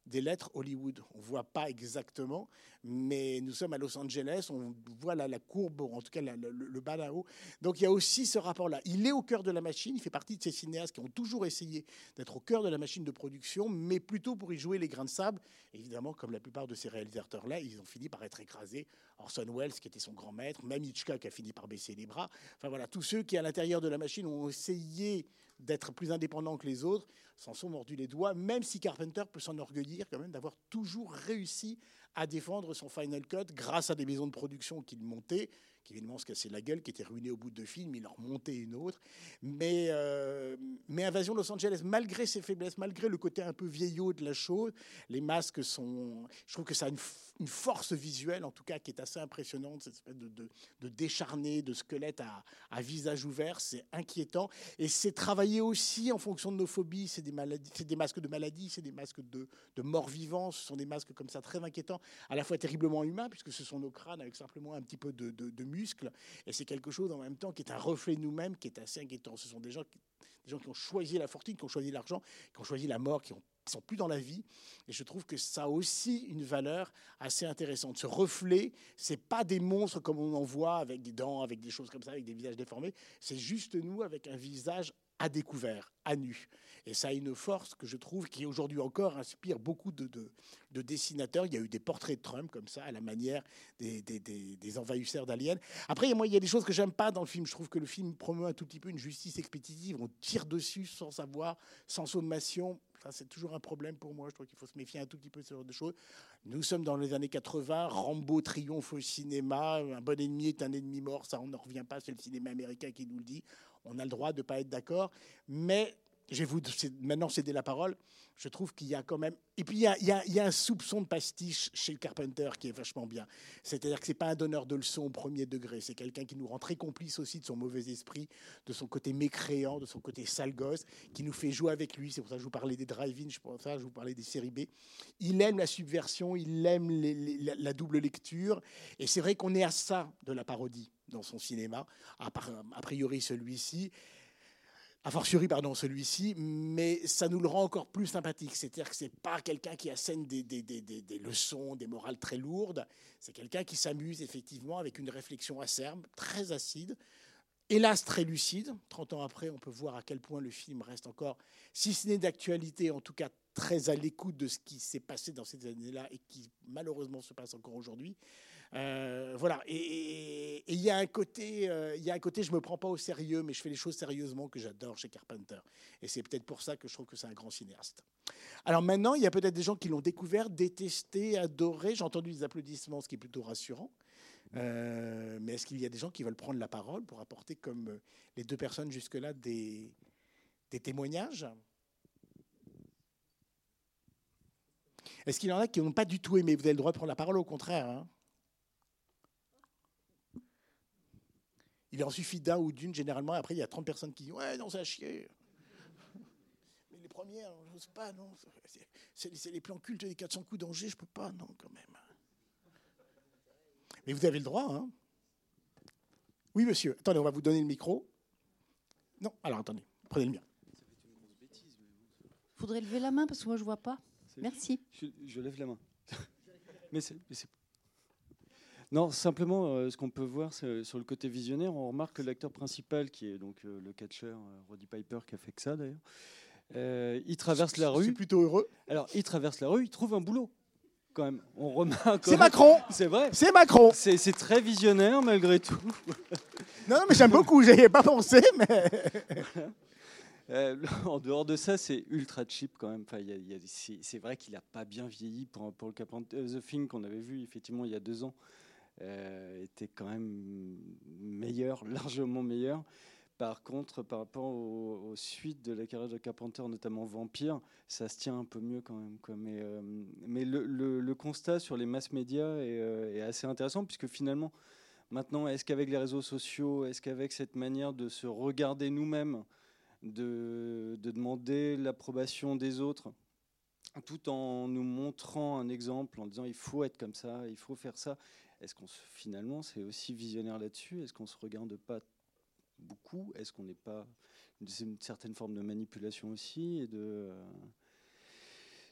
des lettres Hollywood. On ne voit pas exactement, mais nous sommes à Los Angeles, on voit la, la courbe, en tout cas le, bas là-haut. Donc il y a aussi ce rapport-là. Il est au cœur de la machine, il fait partie de ces cinéastes qui ont toujours essayé d'être au cœur de la machine de production, mais plutôt pour y jouer les grains de sable. Évidemment, comme la plupart de ces réalisateurs-là, ils ont fini par être écrasés. Orson Welles, qui était son grand maître, même Hitchcock a fini par baisser les bras. Enfin voilà, tous ceux qui, à l'intérieur de la machine, ont essayé d'être plus indépendants que les autres, s'en sont mordus les doigts, même si Carpenter peut s'enorgueillir quand même d'avoir toujours réussi à défendre son Final Cut grâce à des maisons de production qu'il montait, qui évidemment se cassaient la gueule, qui étaient ruinés au bout de deux films, il en remontait une autre. Mais, euh, mais Invasion Los Angeles, malgré ses faiblesses, malgré le côté un peu vieillot de la chose, les masques sont... Je trouve que ça a une, force visuelle, en tout cas, qui est assez impressionnante, cette espèce de, de, décharné, de squelette à, visage ouvert, c'est inquiétant. Et c'est travaillé aussi en fonction de nos phobies, c'est des, maladies, c'est des masques de maladie, c'est des masques de, de morts vivants, ce sont des masques comme ça très inquiétants, à la fois terriblement humains, puisque ce sont nos crânes avec simplement un petit peu de, de Et c'est quelque chose en même temps qui est un reflet de nous-mêmes, qui est assez inquiétant. Ce sont des gens, qui, ont choisi la fortune, qui ont choisi l'argent, qui ont choisi la mort, qui ne sont plus dans la vie. Et je trouve que ça a aussi une valeur assez intéressante. Ce reflet, c'est pas des monstres comme on en voit avec des dents, avec des choses comme ça, avec des visages déformés. C'est juste nous avec un visage à découvert, à nu. Et ça a une force que je trouve qui aujourd'hui encore inspire beaucoup de, de, dessinateurs. Il y a eu des portraits de Trump comme ça, à la manière des, envahisseurs d'aliens. Après, moi, il y a des choses que j'aime pas dans le film. Je trouve que le film promeut un tout petit peu une justice expéditive. On tire dessus sans savoir, sans sommation. Ça, c'est toujours un problème pour moi. Je trouve qu'il faut se méfier un tout petit peu de ce genre de choses. Nous sommes dans les années 80. Rambo triomphe au cinéma. Un bon ennemi est un ennemi mort. Ça, on n'en revient pas. C'est le cinéma américain qui nous le dit. On a le droit de ne pas être d'accord. Mais je vais vous maintenant céder la parole. Je trouve qu'il y a quand même. Et puis, il y a, un soupçon de pastiche chez Carpenter qui est vachement bien. C'est-à-dire que ce n'est pas un donneur de leçons au premier degré. C'est quelqu'un qui nous rend très complice aussi de son mauvais esprit, de son côté mécréant, de son côté sale gosse, qui nous fait jouer avec lui. C'est pour ça que je vous parlais des drive-in, je pour ça je vous parlais des séries B. Il aime la subversion, il aime la, la, double lecture. Et c'est vrai qu'on est à ça de la parodie dans son cinéma, a priori celui-ci a fortiori pardon, celui-ci, mais ça nous le rend encore plus sympathique. C'est-à-dire que ce n'est pas quelqu'un qui assène des, des, des, des, leçons, des morales très lourdes. C'est quelqu'un qui s'amuse effectivement avec une réflexion acerbe, très acide, hélas très lucide. 30 ans après, on peut voir à quel point le film reste encore, si ce n'est d'actualité, en tout cas très à l'écoute de ce qui s'est passé dans ces années-là et qui malheureusement se passe encore aujourd'hui. Euh, voilà. Et il y a un côté, euh, il a un côté, je me prends pas au sérieux, mais je fais les choses sérieusement que j'adore chez Carpenter. Et c'est peut-être pour ça que je trouve que c'est un grand cinéaste. Alors maintenant, il y a peut-être des gens qui l'ont découvert, détesté, adoré. J'ai entendu des applaudissements, ce qui est plutôt rassurant. Euh, mais est-ce qu'il y a des gens qui veulent prendre la parole pour apporter, comme les deux personnes jusque-là, des, des témoignages? Est-ce qu'il y en a qui n'ont pas du tout aimé? Vous avez le droit de prendre la parole, au contraire. Hein Il en suffit d'un ou d'une, généralement. Après, il y a 30 personnes qui disent Ouais, non, ça a chier. Mais les premières, je sais pas, non. C'est les plans cultes des 400 coups d'Angers, je peux pas, non, quand même. Mais vous avez le droit, hein Oui, monsieur. Attendez, on va vous donner le micro. Non, alors attendez, prenez le mien. Il faudrait lever la main parce que moi je vois pas. Merci. Je, lève la main. mais c'est non, simplement, euh, ce qu'on peut voir sur le côté visionnaire, on remarque que l'acteur principal, qui est donc euh, le catcher euh, Roddy Piper, qui a fait que ça d'ailleurs, il traverse la rue. C'est plutôt heureux. Alors, il traverse la rue, il trouve un boulot. Quand même, on remarque. C'est Macron. C'est vrai. C'est Macron. C'est très visionnaire malgré tout. Non, mais j'aime beaucoup. J'y ai pas pensé, mais. en dehors de ça, c'est ultra cheap quand même. Enfin, c'est vrai qu'il n'a pas bien vieilli pour, pour le Cap The Thing qu'on avait vu effectivement il y a deux ans. Euh, était quand même meilleur, largement meilleur. Par contre, par rapport aux, suites de la carrière de Carpenter, notamment Vampire, ça se tient un peu mieux quand même. Mais, euh, le, constat sur les masses médias euh, est, assez intéressant, puisque finalement, maintenant, est-ce qu'avec les réseaux sociaux, est-ce qu'avec cette manière de se regarder nous-mêmes, de demander l'approbation des autres, tout en nous montrant un exemple, en disant il faut être comme ça, il faut faire ça, est-ce qu'on finalement c'est aussi visionnaire là-dessus? Est-ce qu'on se regarde pas beaucoup? Est-ce qu'on n'est pas une certaine forme de manipulation aussi et de euh,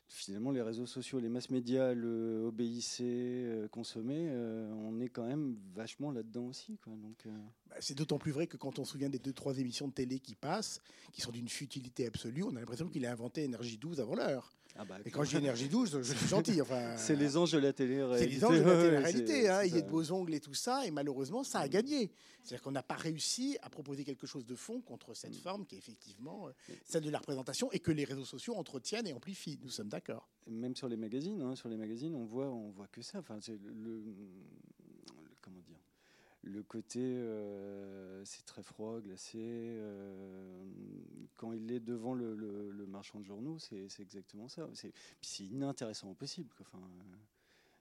finalement les réseaux sociaux, les masses médias, le obéissez, euh, consommer, euh, on est quand même vachement là-dedans aussi. Donc, bah, c'est d'autant plus vrai que quand on se souvient des deux trois émissions de télé qui passent, qui sont d'une futilité absolue, on a l'impression qu'il a inventé Énergie 12 avant l'heure. Ah bah, et quand j'ai énergie douce, je suis gentil. Enfin, c'est les anges de la télé-réalité. C'est les anges de la télé-réalité. Hein. Il y a de beaux ongles et tout ça, et malheureusement, ça a gagné. C'est-à-dire qu'on n'a pas réussi à proposer quelque chose de fond contre cette mm. forme qui est effectivement euh, celle de la représentation et que les réseaux sociaux entretiennent et amplifient. Nous sommes d'accord. Même sur les magazines, hein, sur les magazines, on voit, on voit que ça. Enfin, c'est le, comment dire le côté, euh, c'est très froid, glacé. Euh, quand il est devant le, marchand de journaux, c'est exactement ça. C'est inintéressant au possible. Enfin,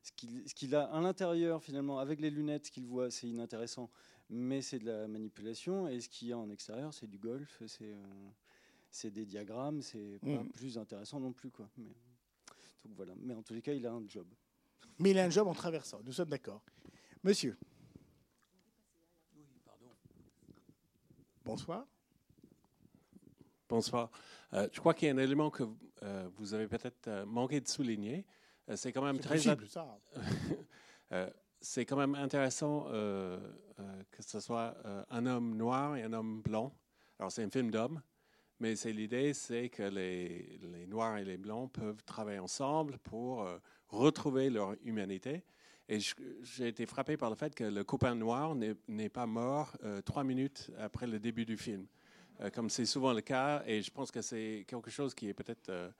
ce qu'il a à l'intérieur, finalement, avec les lunettes, qu'il voit, c'est inintéressant, mais c'est de la manipulation. Et ce qu'il y a en extérieur, c'est du golf, c'est euh, des diagrammes, c'est pas mmh. plus intéressant non plus. Quoi. Mais, donc voilà. Mais en tous les cas, il a un job. Mais il a un job en traversant, nous sommes d'accord. Monsieur Bonsoir. Bonsoir. Euh, je crois qu'il y a un élément que euh, vous avez peut-être euh, manqué de souligner. c'est quand même très c'est quand même intéressant que ce soit un homme noir et un homme blanc. Alors c'est un film d'homme, Mais c'est l'idée, c'est que les, les, Noirs et les Blancs peuvent travailler ensemble pour retrouver leur humanité. Et j'ai été frappé par le fait que le copain noir n'est pas mort euh, trois minutes après le début du film, euh, comme c'est souvent le cas. Et je pense que c'est quelque chose qui est peut-être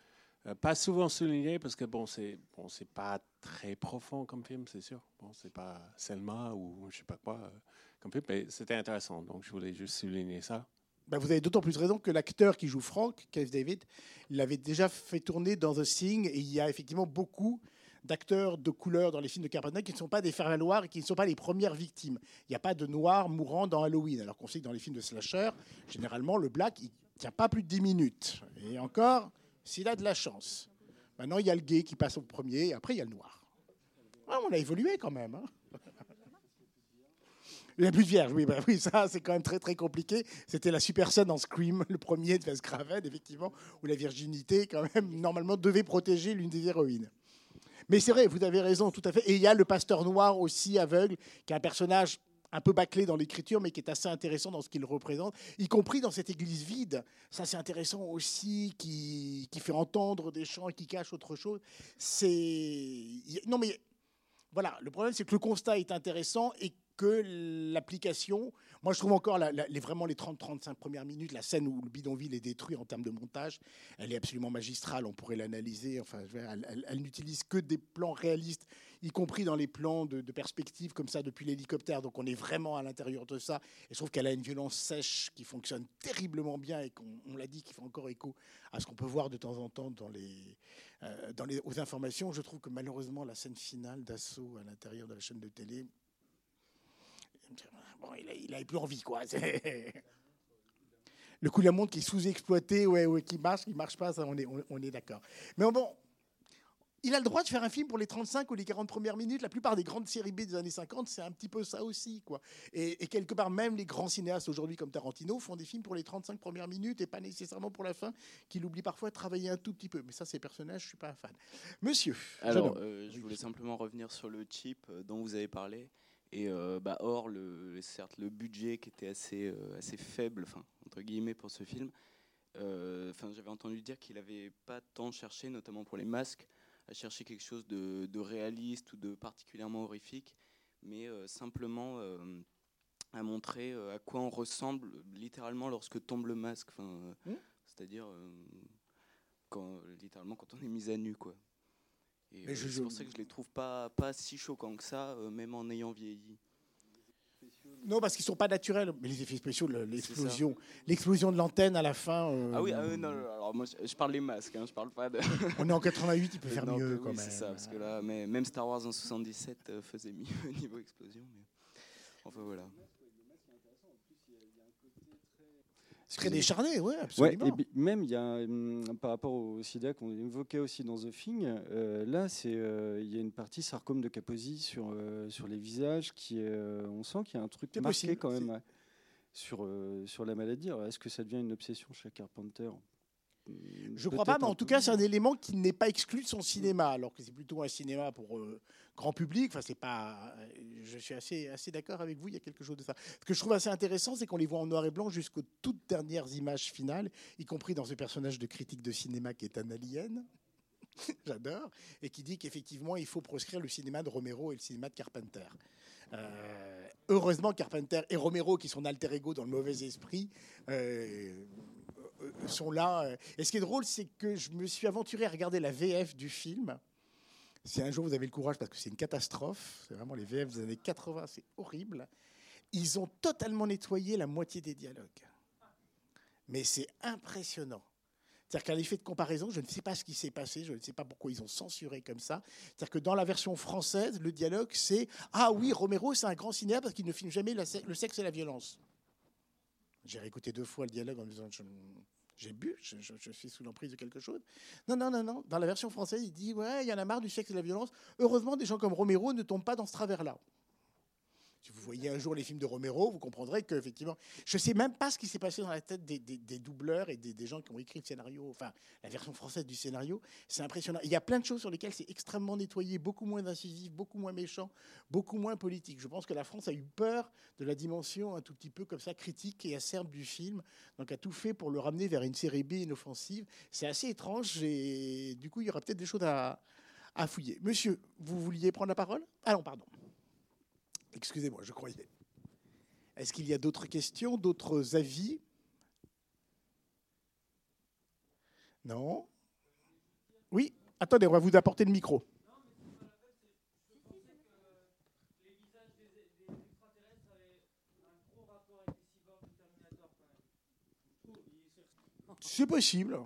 pas souvent souligné parce que bon, c'est bon, c'est pas très profond comme film, c'est sûr. Bon, c'est pas Selma ou je sais pas quoi comme film, mais c'était intéressant. Donc je voulais juste souligner ça. Ben, vous avez d'autant plus raison que l'acteur qui joue Frank, Keith David, l'avait déjà fait tourner dans The Thing et il y a effectivement beaucoup d'acteurs de couleur dans les films de Carpenter qui ne sont pas des faire-valoir et qui ne sont pas les premières victimes. Il n'y a pas de noirs mourant dans Halloween, alors qu'on sait que dans les films de slasher, généralement, le black, il tient pas plus de 10 minutes. Et encore, s'il a de la chance. Maintenant, il y a le gay qui passe au premier, et après, il y a le noir. Ah, on a évolué quand même. Hein. La plus vierge, oui, bah oui, ça c'est quand même très très compliqué. C'était la super scène dans Scream, le premier de Wes Craven, effectivement, où la virginité, quand même, normalement devait protéger l'une des héroïnes. Mais c'est vrai, vous avez raison, tout à fait. Et il y a le pasteur noir aussi aveugle, qui est un personnage un peu bâclé dans l'écriture, mais qui est assez intéressant dans ce qu'il représente, y compris dans cette église vide. Ça, c'est intéressant aussi, qui, qui fait entendre des chants qui cache autre chose. C'est non, mais voilà. Le problème, c'est que le constat est intéressant et que l'application. Moi, je trouve encore les, vraiment les 30-35 premières minutes, la scène où le bidonville est détruit en termes de montage, elle est absolument magistrale. On pourrait l'analyser. Enfin, elle, n'utilise que des plans réalistes, y compris dans les plans de, perspective comme ça depuis l'hélicoptère. Donc, on est vraiment à l'intérieur de ça. Et je trouve qu'elle a une violence sèche qui fonctionne terriblement bien et qu'on l'a dit, qui fait encore écho à ce qu'on peut voir de temps en temps dans les, euh, dans les aux informations. Je trouve que malheureusement, la scène finale d'assaut à l'intérieur de la chaîne de télé bon, il n'avait plus envie, quoi. Le coup de la montre qui est sous-exploité, ouais, ouais, qui marche, qui marche pas, ça, on est, on, est d'accord. Mais bon, il a le droit de faire un film pour les 35 ou les 40 premières minutes. La plupart des grandes séries B des années 50, c'est un petit peu ça aussi. Quoi. Et, quelque part, même les grands cinéastes aujourd'hui comme Tarantino font des films pour les 35 premières minutes et pas nécessairement pour la fin, qu'il oublie parfois de travailler un tout petit peu. Mais ça, ces personnages, je suis pas un fan. Monsieur. Alors, euh, je voulais simplement revenir sur le chip euh, dont vous avez parlé. Et euh, bah, or, le, certes, le budget qui était assez, euh, assez faible, enfin, entre guillemets, pour ce film, euh, j'avais entendu dire qu'il n'avait pas tant cherché, notamment pour les masques, à chercher quelque chose de, de réaliste ou de particulièrement horrifique, mais simplement à montrer à quoi on ressemble littéralement lorsque tombe le masque. Enfin, mmh. C'est-à-dire quand, littéralement quand on est mis à nu. Quoi. Et euh, c'est pour ça que je les trouve pas, pas si choquants que ça, euh, même en ayant vieilli. Non, parce qu'ils sont pas naturels. Mais les effets spéciaux, l'explosion, l'explosion de l'antenne à la fin. Euh, ah oui, ah non, alors moi je parle des masques, hein, je parle pas de. On est en 88, il peut faire mieux quand même. C'est ça, parce que là, mais même Star Wars en 77 faisait mieux niveau explosion. Mais... Enfin voilà. Très décharné, oui, absolument. et même, il y a, hum, par rapport au sida qu'on évoquait aussi dans The Thing, euh, là, c'est, euh, il y a une partie sarcome de Kaposi sur, euh, sur les visages qui, on sent qu'il y a un truc marqué quand même sur, sur la maladie. est-ce que ça devient une obsession chez Carpenter? Je ne crois pas, mais en tout cas, c'est un élément qui n'est pas exclu de son cinéma, alors que c'est plutôt un cinéma pour euh, grand public. Enfin, c'est pas. Je suis assez, assez d'accord avec vous. Il y a quelque chose de ça. Ce que je trouve assez intéressant, c'est qu'on les voit en noir et blanc jusqu'aux toutes dernières images finales, y compris dans ce personnage de critique de cinéma qui est un alien. J'adore, et qui dit qu'effectivement, il faut proscrire le cinéma de Romero et le cinéma de Carpenter. Euh, heureusement, Carpenter et Romero, qui sont alter ego dans le mauvais esprit, euh, euh, sont là. Euh. Et ce qui est drôle, c'est que je me suis aventuré à regarder la VF du film. Si un jour vous avez le courage, parce que c'est une catastrophe, c'est vraiment les VF des années 80, c'est horrible. Ils ont totalement nettoyé la moitié des dialogues. Mais c'est impressionnant. C'est-à-dire qu'à l'effet de comparaison, je ne sais pas ce qui s'est passé, je ne sais pas pourquoi ils ont censuré comme ça. C'est-à-dire que dans la version française, le dialogue, c'est Ah oui, Romero, c'est un grand cinéaste parce qu'il ne filme jamais le sexe et la violence. J'ai réécouté deux fois le dialogue en me disant j'ai bu, je, suis sous l'emprise de quelque chose. Non, non, non, non. Dans la version française, il dit ouais, il y en a marre du sexe et de la violence. Heureusement, des gens comme Romero ne tombent pas dans ce travers-là. Si vous voyez un jour les films de Romero, vous comprendrez qu'effectivement, je ne sais même pas ce qui s'est passé dans la tête des, doubleurs et des, des gens qui ont écrit le scénario, enfin la version française du scénario. C'est impressionnant. Il y a plein de choses sur lesquelles c'est extrêmement nettoyé, beaucoup moins incisif, beaucoup moins méchant, beaucoup moins politique. Je pense que la France a eu peur de la dimension un tout petit peu comme ça critique et acerbe du film, donc a tout fait pour le ramener vers une série B inoffensive. C'est assez étrange et du coup, il y aura peut-être des choses à, à fouiller. Monsieur, vous vouliez prendre la parole? Ah non, pardon. Excusez-moi, je croyais. Est-ce qu'il y a d'autres questions, d'autres avis? Non? Oui Attendez, on va vous apporter le micro. C'est possible.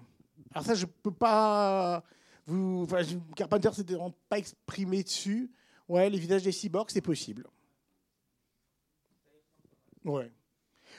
Alors ça, je peux pas. Vous, enfin, Carpenter vraiment pas exprimé dessus. Ouais, les visages des cyborgs, c'est possible. Ouais.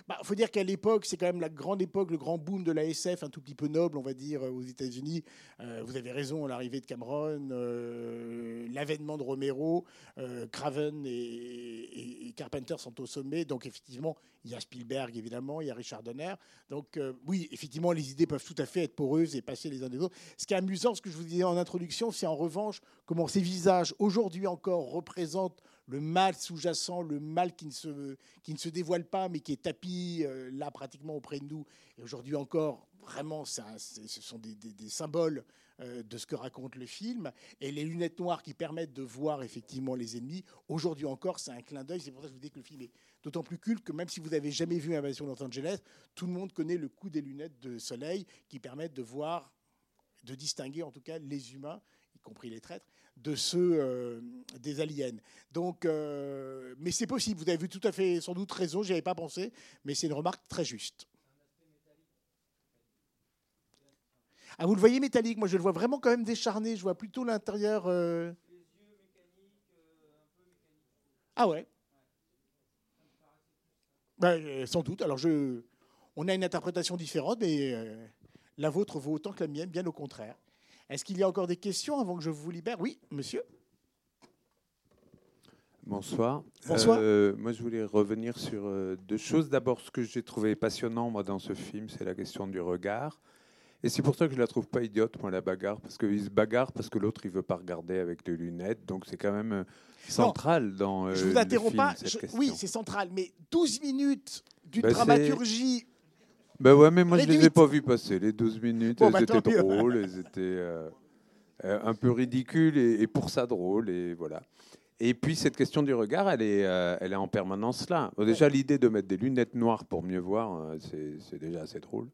Bah, faut dire qu'à l'époque, c'est quand même la grande époque, le grand boom de la SF, un tout petit peu noble, on va dire, euh, aux États-Unis. Euh, vous avez raison, l'arrivée de Cameron, euh, l'avènement de Romero, euh, Craven et, Carpenter sont au sommet. Donc, effectivement, il y a Spielberg, évidemment, il y a Richard Donner. Donc, oui, effectivement, les idées peuvent tout à fait être poreuses et passer les uns des autres. Ce qui est amusant, ce que je vous disais en introduction, c'est en revanche comment ces visages, aujourd'hui encore, représentent le mal sous-jacent, le mal qui ne, se, qui ne se dévoile pas, mais qui est tapis euh, là pratiquement auprès de nous. Et aujourd'hui encore, vraiment, c'est- ce sont des, des- des symboles euh, de ce que raconte le film. Et les lunettes noires qui permettent de voir effectivement les ennemis, aujourd'hui encore, c'est un clin d'œil. C'est pour ça que je vous dis que le film est d'autant plus culte que même si vous n'avez jamais vu Invasion Los Angeles, tout le monde connaît le coup des lunettes de soleil qui permettent de voir, de distinguer en tout cas les humains, y compris les traîtres, de ceux euh, des aliens. Donc, euh, mais c'est possible. Vous avez vu tout à fait, sans doute raison. J'y avais pas pensé, mais c'est une remarque très juste. Ah, vous le voyez métallique. Moi, je le vois vraiment quand même décharné. Je vois plutôt l'intérieur. euh, Ah ouais. Ben, sans doute. Alors, je... on a une interprétation différente, mais la vôtre vaut autant que la mienne, bien au contraire. Est-ce qu'il y a encore des questions avant que je vous libère? Oui, monsieur Bonsoir. Bonsoir. Euh, moi, je voulais revenir sur euh, deux choses. D'abord, ce que j'ai trouvé passionnant, moi, dans ce film, c'est la question du regard. Et c'est pour ça que je la trouve pas idiote, moi, la bagarre, parce qu'il se bagarre parce que l'autre, il veut pas regarder avec les lunettes. Donc, c'est quand même euh, central dans euh, Je vous interromps pas. cette Je- question. oui, c'est central, mais 12 minutes d'une c'est- dramaturgie. Ben ouais, mais moi, je les ai pas vus passer. Les 12 minutes, Bon, elles bah, étaient drôles, elles étaient euh, euh, un peu ridicules et, et pour ça drôles. Et voilà. Et puis, cette question du regard, elle est, euh, elle est en permanence là. Bon, déjà, l'idée de mettre des lunettes noires pour mieux voir, euh, c'est déjà assez drôle.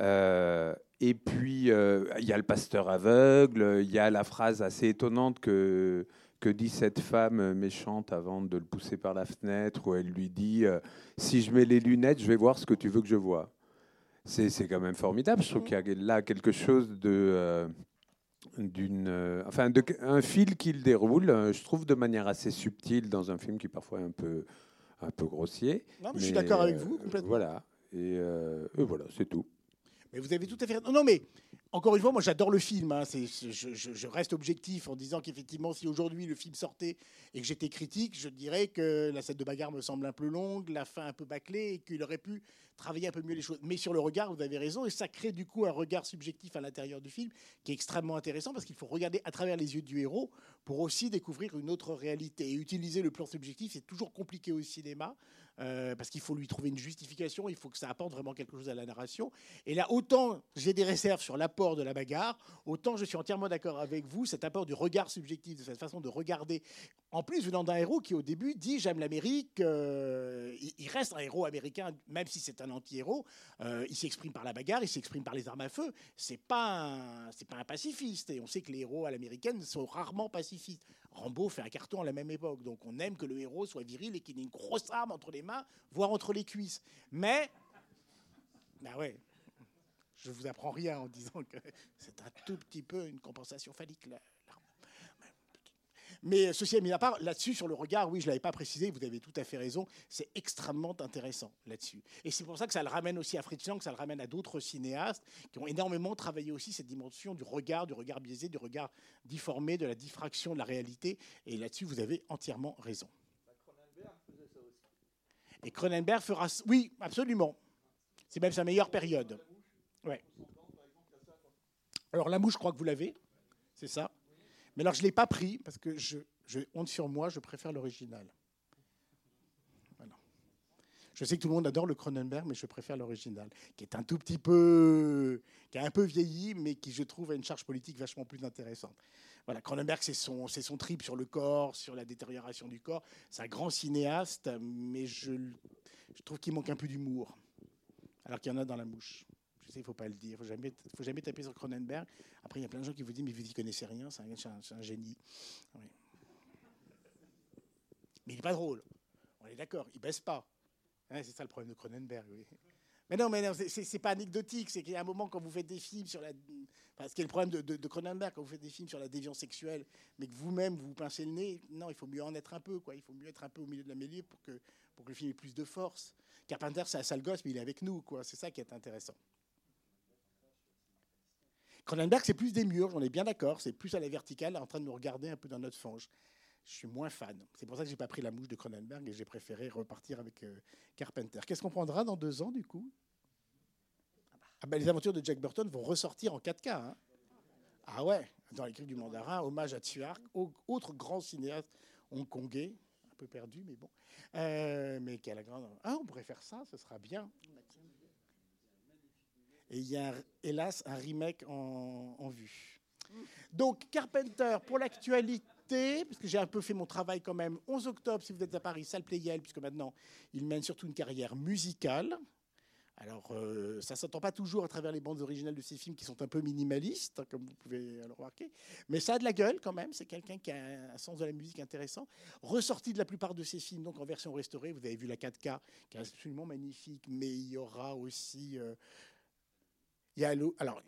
Euh, et puis, euh, il y a le pasteur aveugle, il y a la phrase assez étonnante que, que dit cette femme méchante avant de le pousser par la fenêtre, où elle lui dit euh, Si je mets les lunettes, je vais voir ce que tu veux que je vois. C'est c'est quand même formidable. Je trouve qu'il y a là quelque chose de. euh, d'une, euh, enfin, de, un fil qu'il déroule, euh, je trouve de manière assez subtile dans un film qui parfois est un peu, un peu grossier. Non, mais je suis d'accord avec vous complètement. Voilà. Et, et voilà, c'est tout. Mais vous avez tout à fait. Non, non, mais encore une fois, moi j'adore le film. hein. Je- je reste objectif en disant qu'effectivement, si aujourd'hui le film sortait et que j'étais critique, je dirais que la scène de bagarre me semble un peu longue, la fin un peu bâclée et qu'il aurait pu travailler un peu mieux les choses. Mais sur le regard, vous avez raison, et ça crée du coup un regard subjectif à l'intérieur du film qui est extrêmement intéressant parce qu'il faut regarder à travers les yeux du héros pour aussi découvrir une autre réalité. Et utiliser le plan subjectif, c'est toujours compliqué au cinéma. Euh, parce qu'il faut lui trouver une justification, il faut que ça apporte vraiment quelque chose à la narration. Et là, autant j'ai des réserves sur l'apport de la bagarre, autant je suis entièrement d'accord avec vous, cet apport du regard subjectif, de cette façon de regarder. En plus, venant d'un héros qui, au début, dit J'aime l'Amérique, euh, il, reste un héros américain, même si c'est un anti-héros. Euh, il s'exprime par la bagarre, il s'exprime par les armes à feu. C'est pas, pas un pacifiste. Et on sait que les héros à l'américaine sont rarement pacifistes. Rambo fait un carton à la même époque. Donc on aime que le héros soit viril et qu'il ait une grosse arme entre les mains, voire entre les cuisses. Mais. Ben ouais. Je vous apprends rien en disant que c'est un tout petit peu une compensation phallique. l'arme. Mais ceci est mis à part, là-dessus, sur le regard, oui, je ne l'avais pas précisé, vous avez tout à fait raison, c'est extrêmement intéressant là-dessus. Et c'est pour ça que ça le ramène aussi à Fritz Lang, que ça le ramène à d'autres cinéastes qui ont énormément travaillé aussi cette dimension du regard, du regard biaisé, du regard difformé, de la diffraction de la réalité. Et là-dessus, vous avez entièrement raison. Et Cronenberg fera. Oui, absolument. C'est même sa meilleure période. Ouais. Alors la mouche, je crois que vous l'avez. C'est ça? Mais alors je ne l'ai pas pris parce que je, honte sur moi, je préfère l'original. Je sais que tout le monde adore le Cronenberg, mais je préfère l'original, qui est un tout petit peu, qui a un peu vieilli, mais qui je trouve a une charge politique vachement plus intéressante. Voilà, Cronenberg, c'est son, son trip sur le corps, sur la détérioration du corps. C'est un grand cinéaste, mais je trouve qu'il manque un peu d'humour, alors qu'il y en a dans la mouche. Je sais, il ne faut pas le dire. Il ne jamais, faut jamais taper sur Cronenberg. Après, il y a plein de gens qui vous disent, mais vous n'y connaissez rien, c'est un, génie. Mais il n'est pas drôle. On est d'accord, il baisse pas. C'est ça le problème de Cronenberg. Mais non, mais non, c'est- pas anecdotique. C'est qu'il y a un moment quand vous faites des films sur la. Enfin, le problème de, Cronenberg, quand vous faites des films sur la déviance sexuelle, mais que vous-même vous vous pincez le nez, non, il faut mieux en être un peu. Quoi. Il faut mieux être un peu au milieu de la mêlée pour que, pour que le film ait plus de force. Carpenter, c'est un sale gosse, mais il est avec nous. quoi. C'est ça qui est intéressant. Cronenberg, c'est plus des murs, j'en ai bien d'accord. C'est plus à la verticale, en train de nous regarder un peu dans notre fange. Je suis moins fan. C'est pour ça que j'ai pas pris la mouche de Cronenberg et j'ai préféré repartir avec euh, Carpenter. Qu'est-ce qu'on prendra dans deux ans, du coup? Ah ben, Les aventures de Jack Burton vont ressortir en 4K. hein. Ah ouais, dans les du mandarin, hommage à Tsuark, au- autre grand cinéaste hongkongais, un peu perdu, mais bon. Euh, mais qui a la grande. Ah, on pourrait faire ça, ce sera bien. Et il y a, hélas, un remake en, vue. Donc, Carpenter, pour l'actualité, parce que j'ai un peu fait mon travail quand même, 11 octobre, si vous êtes à Paris, salle Playel, puisque maintenant, il mène surtout une carrière musicale. Alors, euh, ça ne s'entend pas toujours à travers les bandes originales de ces films qui sont un peu minimalistes, hein, comme vous pouvez le remarquer. Mais ça a de la gueule quand même. C'est quelqu'un qui a un sens de la musique intéressant. Ressorti de la plupart de ses films, donc en version restaurée. Vous avez vu la 4K, qui est absolument magnifique. Mais il y aura aussi. euh, il y a alors,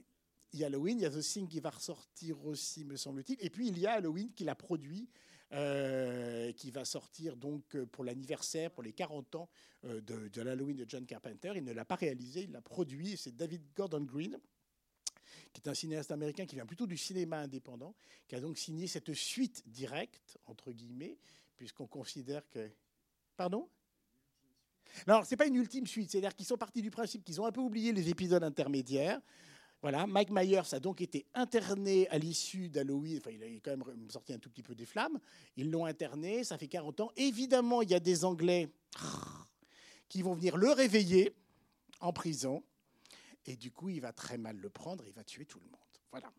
il y a Halloween, il y a The Thing qui va ressortir aussi, me semble-t-il. Et puis il y a Halloween qu'il a produit, euh, qui va sortir donc euh, pour l'anniversaire, pour les 40 ans euh, de, de l'Halloween de John Carpenter. Il ne l'a pas réalisé, il l'a produit. C'est David Gordon Green, qui est un cinéaste américain qui vient plutôt du cinéma indépendant, qui a donc signé cette suite directe, entre guillemets, puisqu'on considère que. Pardon? Non, c'est pas une ultime suite. C'est-à-dire qu'ils sont partis du principe qu'ils ont un peu oublié les épisodes intermédiaires. Voilà, Mike Myers a donc été interné à l'issue d'Halloween. Enfin, il a quand même sorti un tout petit peu des flammes. Ils l'ont interné, ça fait 40 ans. Évidemment, il y a des Anglais qui vont venir le réveiller en prison. Et du coup, il va très mal le prendre et il va tuer tout le monde. Voilà.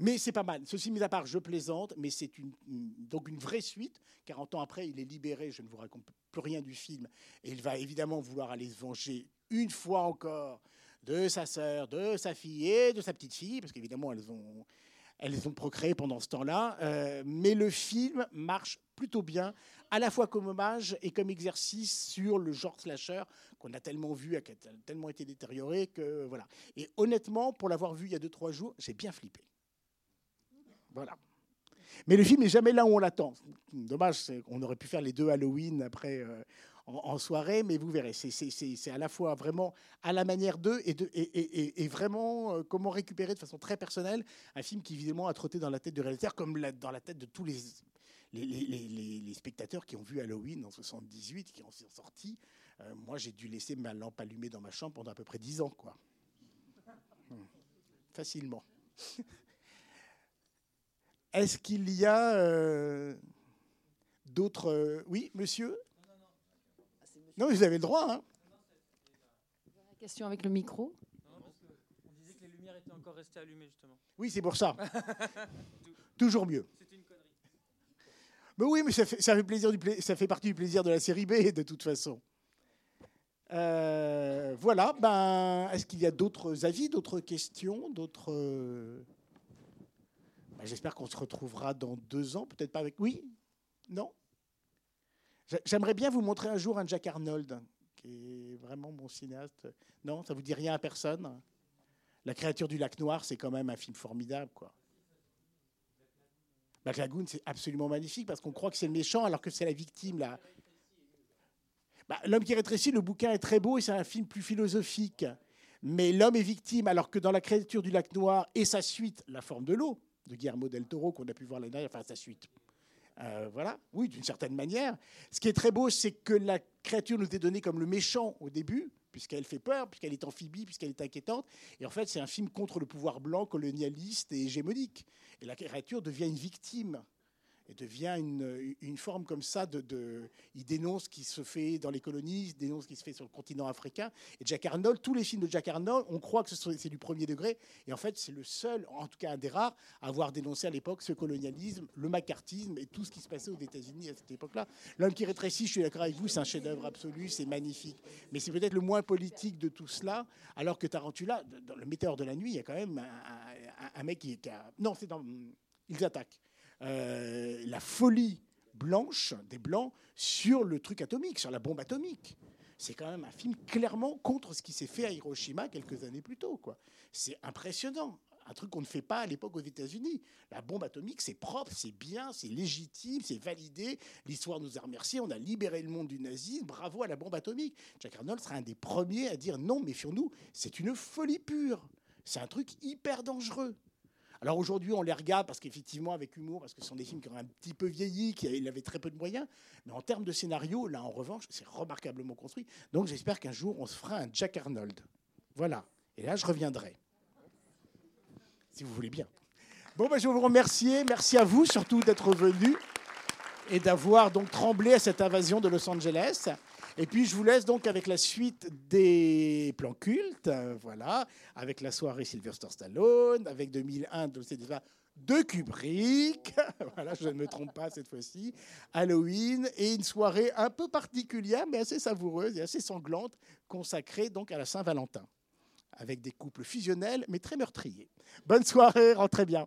Mais c'est pas mal. Ceci mis à part, je plaisante, mais c'est une- donc une vraie suite. 40 ans après, il est libéré, je ne vous raconte plus rien du film. Et il va évidemment vouloir aller se venger une fois encore de sa sœur, de sa fille et de sa petite fille, parce qu'évidemment, elles ont, elles ont procréé pendant ce temps-là. Euh, mais le film marche plutôt bien, à la fois comme hommage et comme exercice sur le genre slasher qu'on a tellement vu, qui a tellement été détérioré que voilà. Et honnêtement, pour l'avoir vu il y a 2-3 jours, j'ai bien flippé. Voilà. Mais le film n'est jamais là où on l'attend. Dommage, qu'on aurait pu faire les deux Halloween après euh, en, soirée, mais vous verrez, c'est- à la fois vraiment à la manière d'eux et, vraiment euh, comment récupérer de façon très personnelle un film qui évidemment a trotté dans la tête du réalisateur comme dans la tête de tous les spectateurs qui ont vu Halloween en 78, qui en sont sortis. Euh, moi, j'ai dû laisser ma lampe allumée dans ma chambre pendant à peu près 10 ans, quoi. Hmm. Facilement. Est-ce qu'il y a euh, d'autres... euh, Oui, monsieur? Non, mais vous avez le droit. Hein. Question avec le micro. On disait que les lumières étaient encore restées allumées, justement. Oui, c'est pour ça. Toujours mieux. C'était une connerie. Mais oui, mais ça fait, ça fait plaisir du pla- ça fait partie du plaisir de la série B, de toute façon. Euh, voilà. Ben, est-ce qu'il y a d'autres avis, d'autres questions, d'autres J'espère qu'on se retrouvera dans deux ans, peut-être pas avec. Oui Non J'a- J'aimerais bien vous montrer un jour un Jack Arnold, qui est vraiment mon cinéaste. Non, ça vous dit rien à personne La créature du lac noir, c'est quand même un film formidable, quoi. Black Lagoon, c'est absolument magnifique parce qu'on croit que c'est le méchant alors que c'est la victime. Là. Bah, L'homme qui rétrécit, le bouquin est très beau et c'est un film plus philosophique. Mais l'homme est victime alors que dans La créature du lac noir et sa suite, La forme de l'eau, de Guillermo del Toro, qu'on a pu voir l'année dernière, enfin sa suite, Euh, voilà, oui, d'une certaine manière. Ce qui est très beau, c'est que la créature nous est donnée comme le méchant au début, puisqu'elle fait peur, puisqu'elle est amphibie, puisqu'elle est inquiétante. Et en fait, c'est un film contre le pouvoir blanc, colonialiste et hégémonique. Et la créature devient une victime et devient une, forme comme ça de, Il dénonce ce qui se fait dans les colonies, il dénonce ce qui se fait sur le continent africain. Et Jack Arnold, tous les films de Jack Arnold, on croit que c'est du premier degré, et en fait, c'est le seul, en tout cas un des rares, à avoir dénoncé à l'époque ce colonialisme, le macartisme et tout ce qui se passait aux États-Unis à cette époque-là. L'homme qui rétrécit, je suis d'accord avec vous, c'est un chef-d'œuvre absolu, c'est magnifique. Mais c'est peut-être le moins politique de tout cela, alors que Tarantula, dans Le Météore de la Nuit, il y a quand même un, mec qui, qui. Non, c'est dans. Ils attaquent. Euh, la folie blanche des Blancs sur le truc atomique, sur la bombe atomique. C'est quand même un film clairement contre ce qui s'est fait à Hiroshima quelques années plus tôt. C'est impressionnant. Un truc qu'on ne fait pas à l'époque aux États-Unis. La bombe atomique, c'est propre, c'est bien, c'est légitime, c'est validé. L'histoire nous a remerciés. On a libéré le monde du nazisme. Bravo à la bombe atomique. Jack Arnold sera un des premiers à dire non, méfions-nous. C'est une folie pure. C'est un truc hyper dangereux. Alors aujourd'hui, on les regarde parce qu'effectivement, avec humour, parce que ce sont des films qui ont un petit peu vieilli, qui il avait très peu de moyens. Mais en termes de scénario, là, en revanche, c'est remarquablement construit. Donc j'espère qu'un jour, on se fera un Jack Arnold. Voilà. Et là, je reviendrai. Si vous voulez bien. Bon, ben, je vous remercier. Merci à vous surtout d'être venus et d'avoir donc tremblé à cette invasion de Los Angeles. Et puis je vous laisse donc avec la suite des plans cultes, euh, voilà, avec la soirée Sylvester Stallone, avec 2001 de Kubrick, voilà, je ne me trompe pas cette fois-ci, Halloween, et une soirée un peu particulière, mais assez savoureuse et assez sanglante, consacrée donc à la Saint-Valentin, avec des couples fusionnels, mais très meurtriers. Bonne soirée, rentrez bien.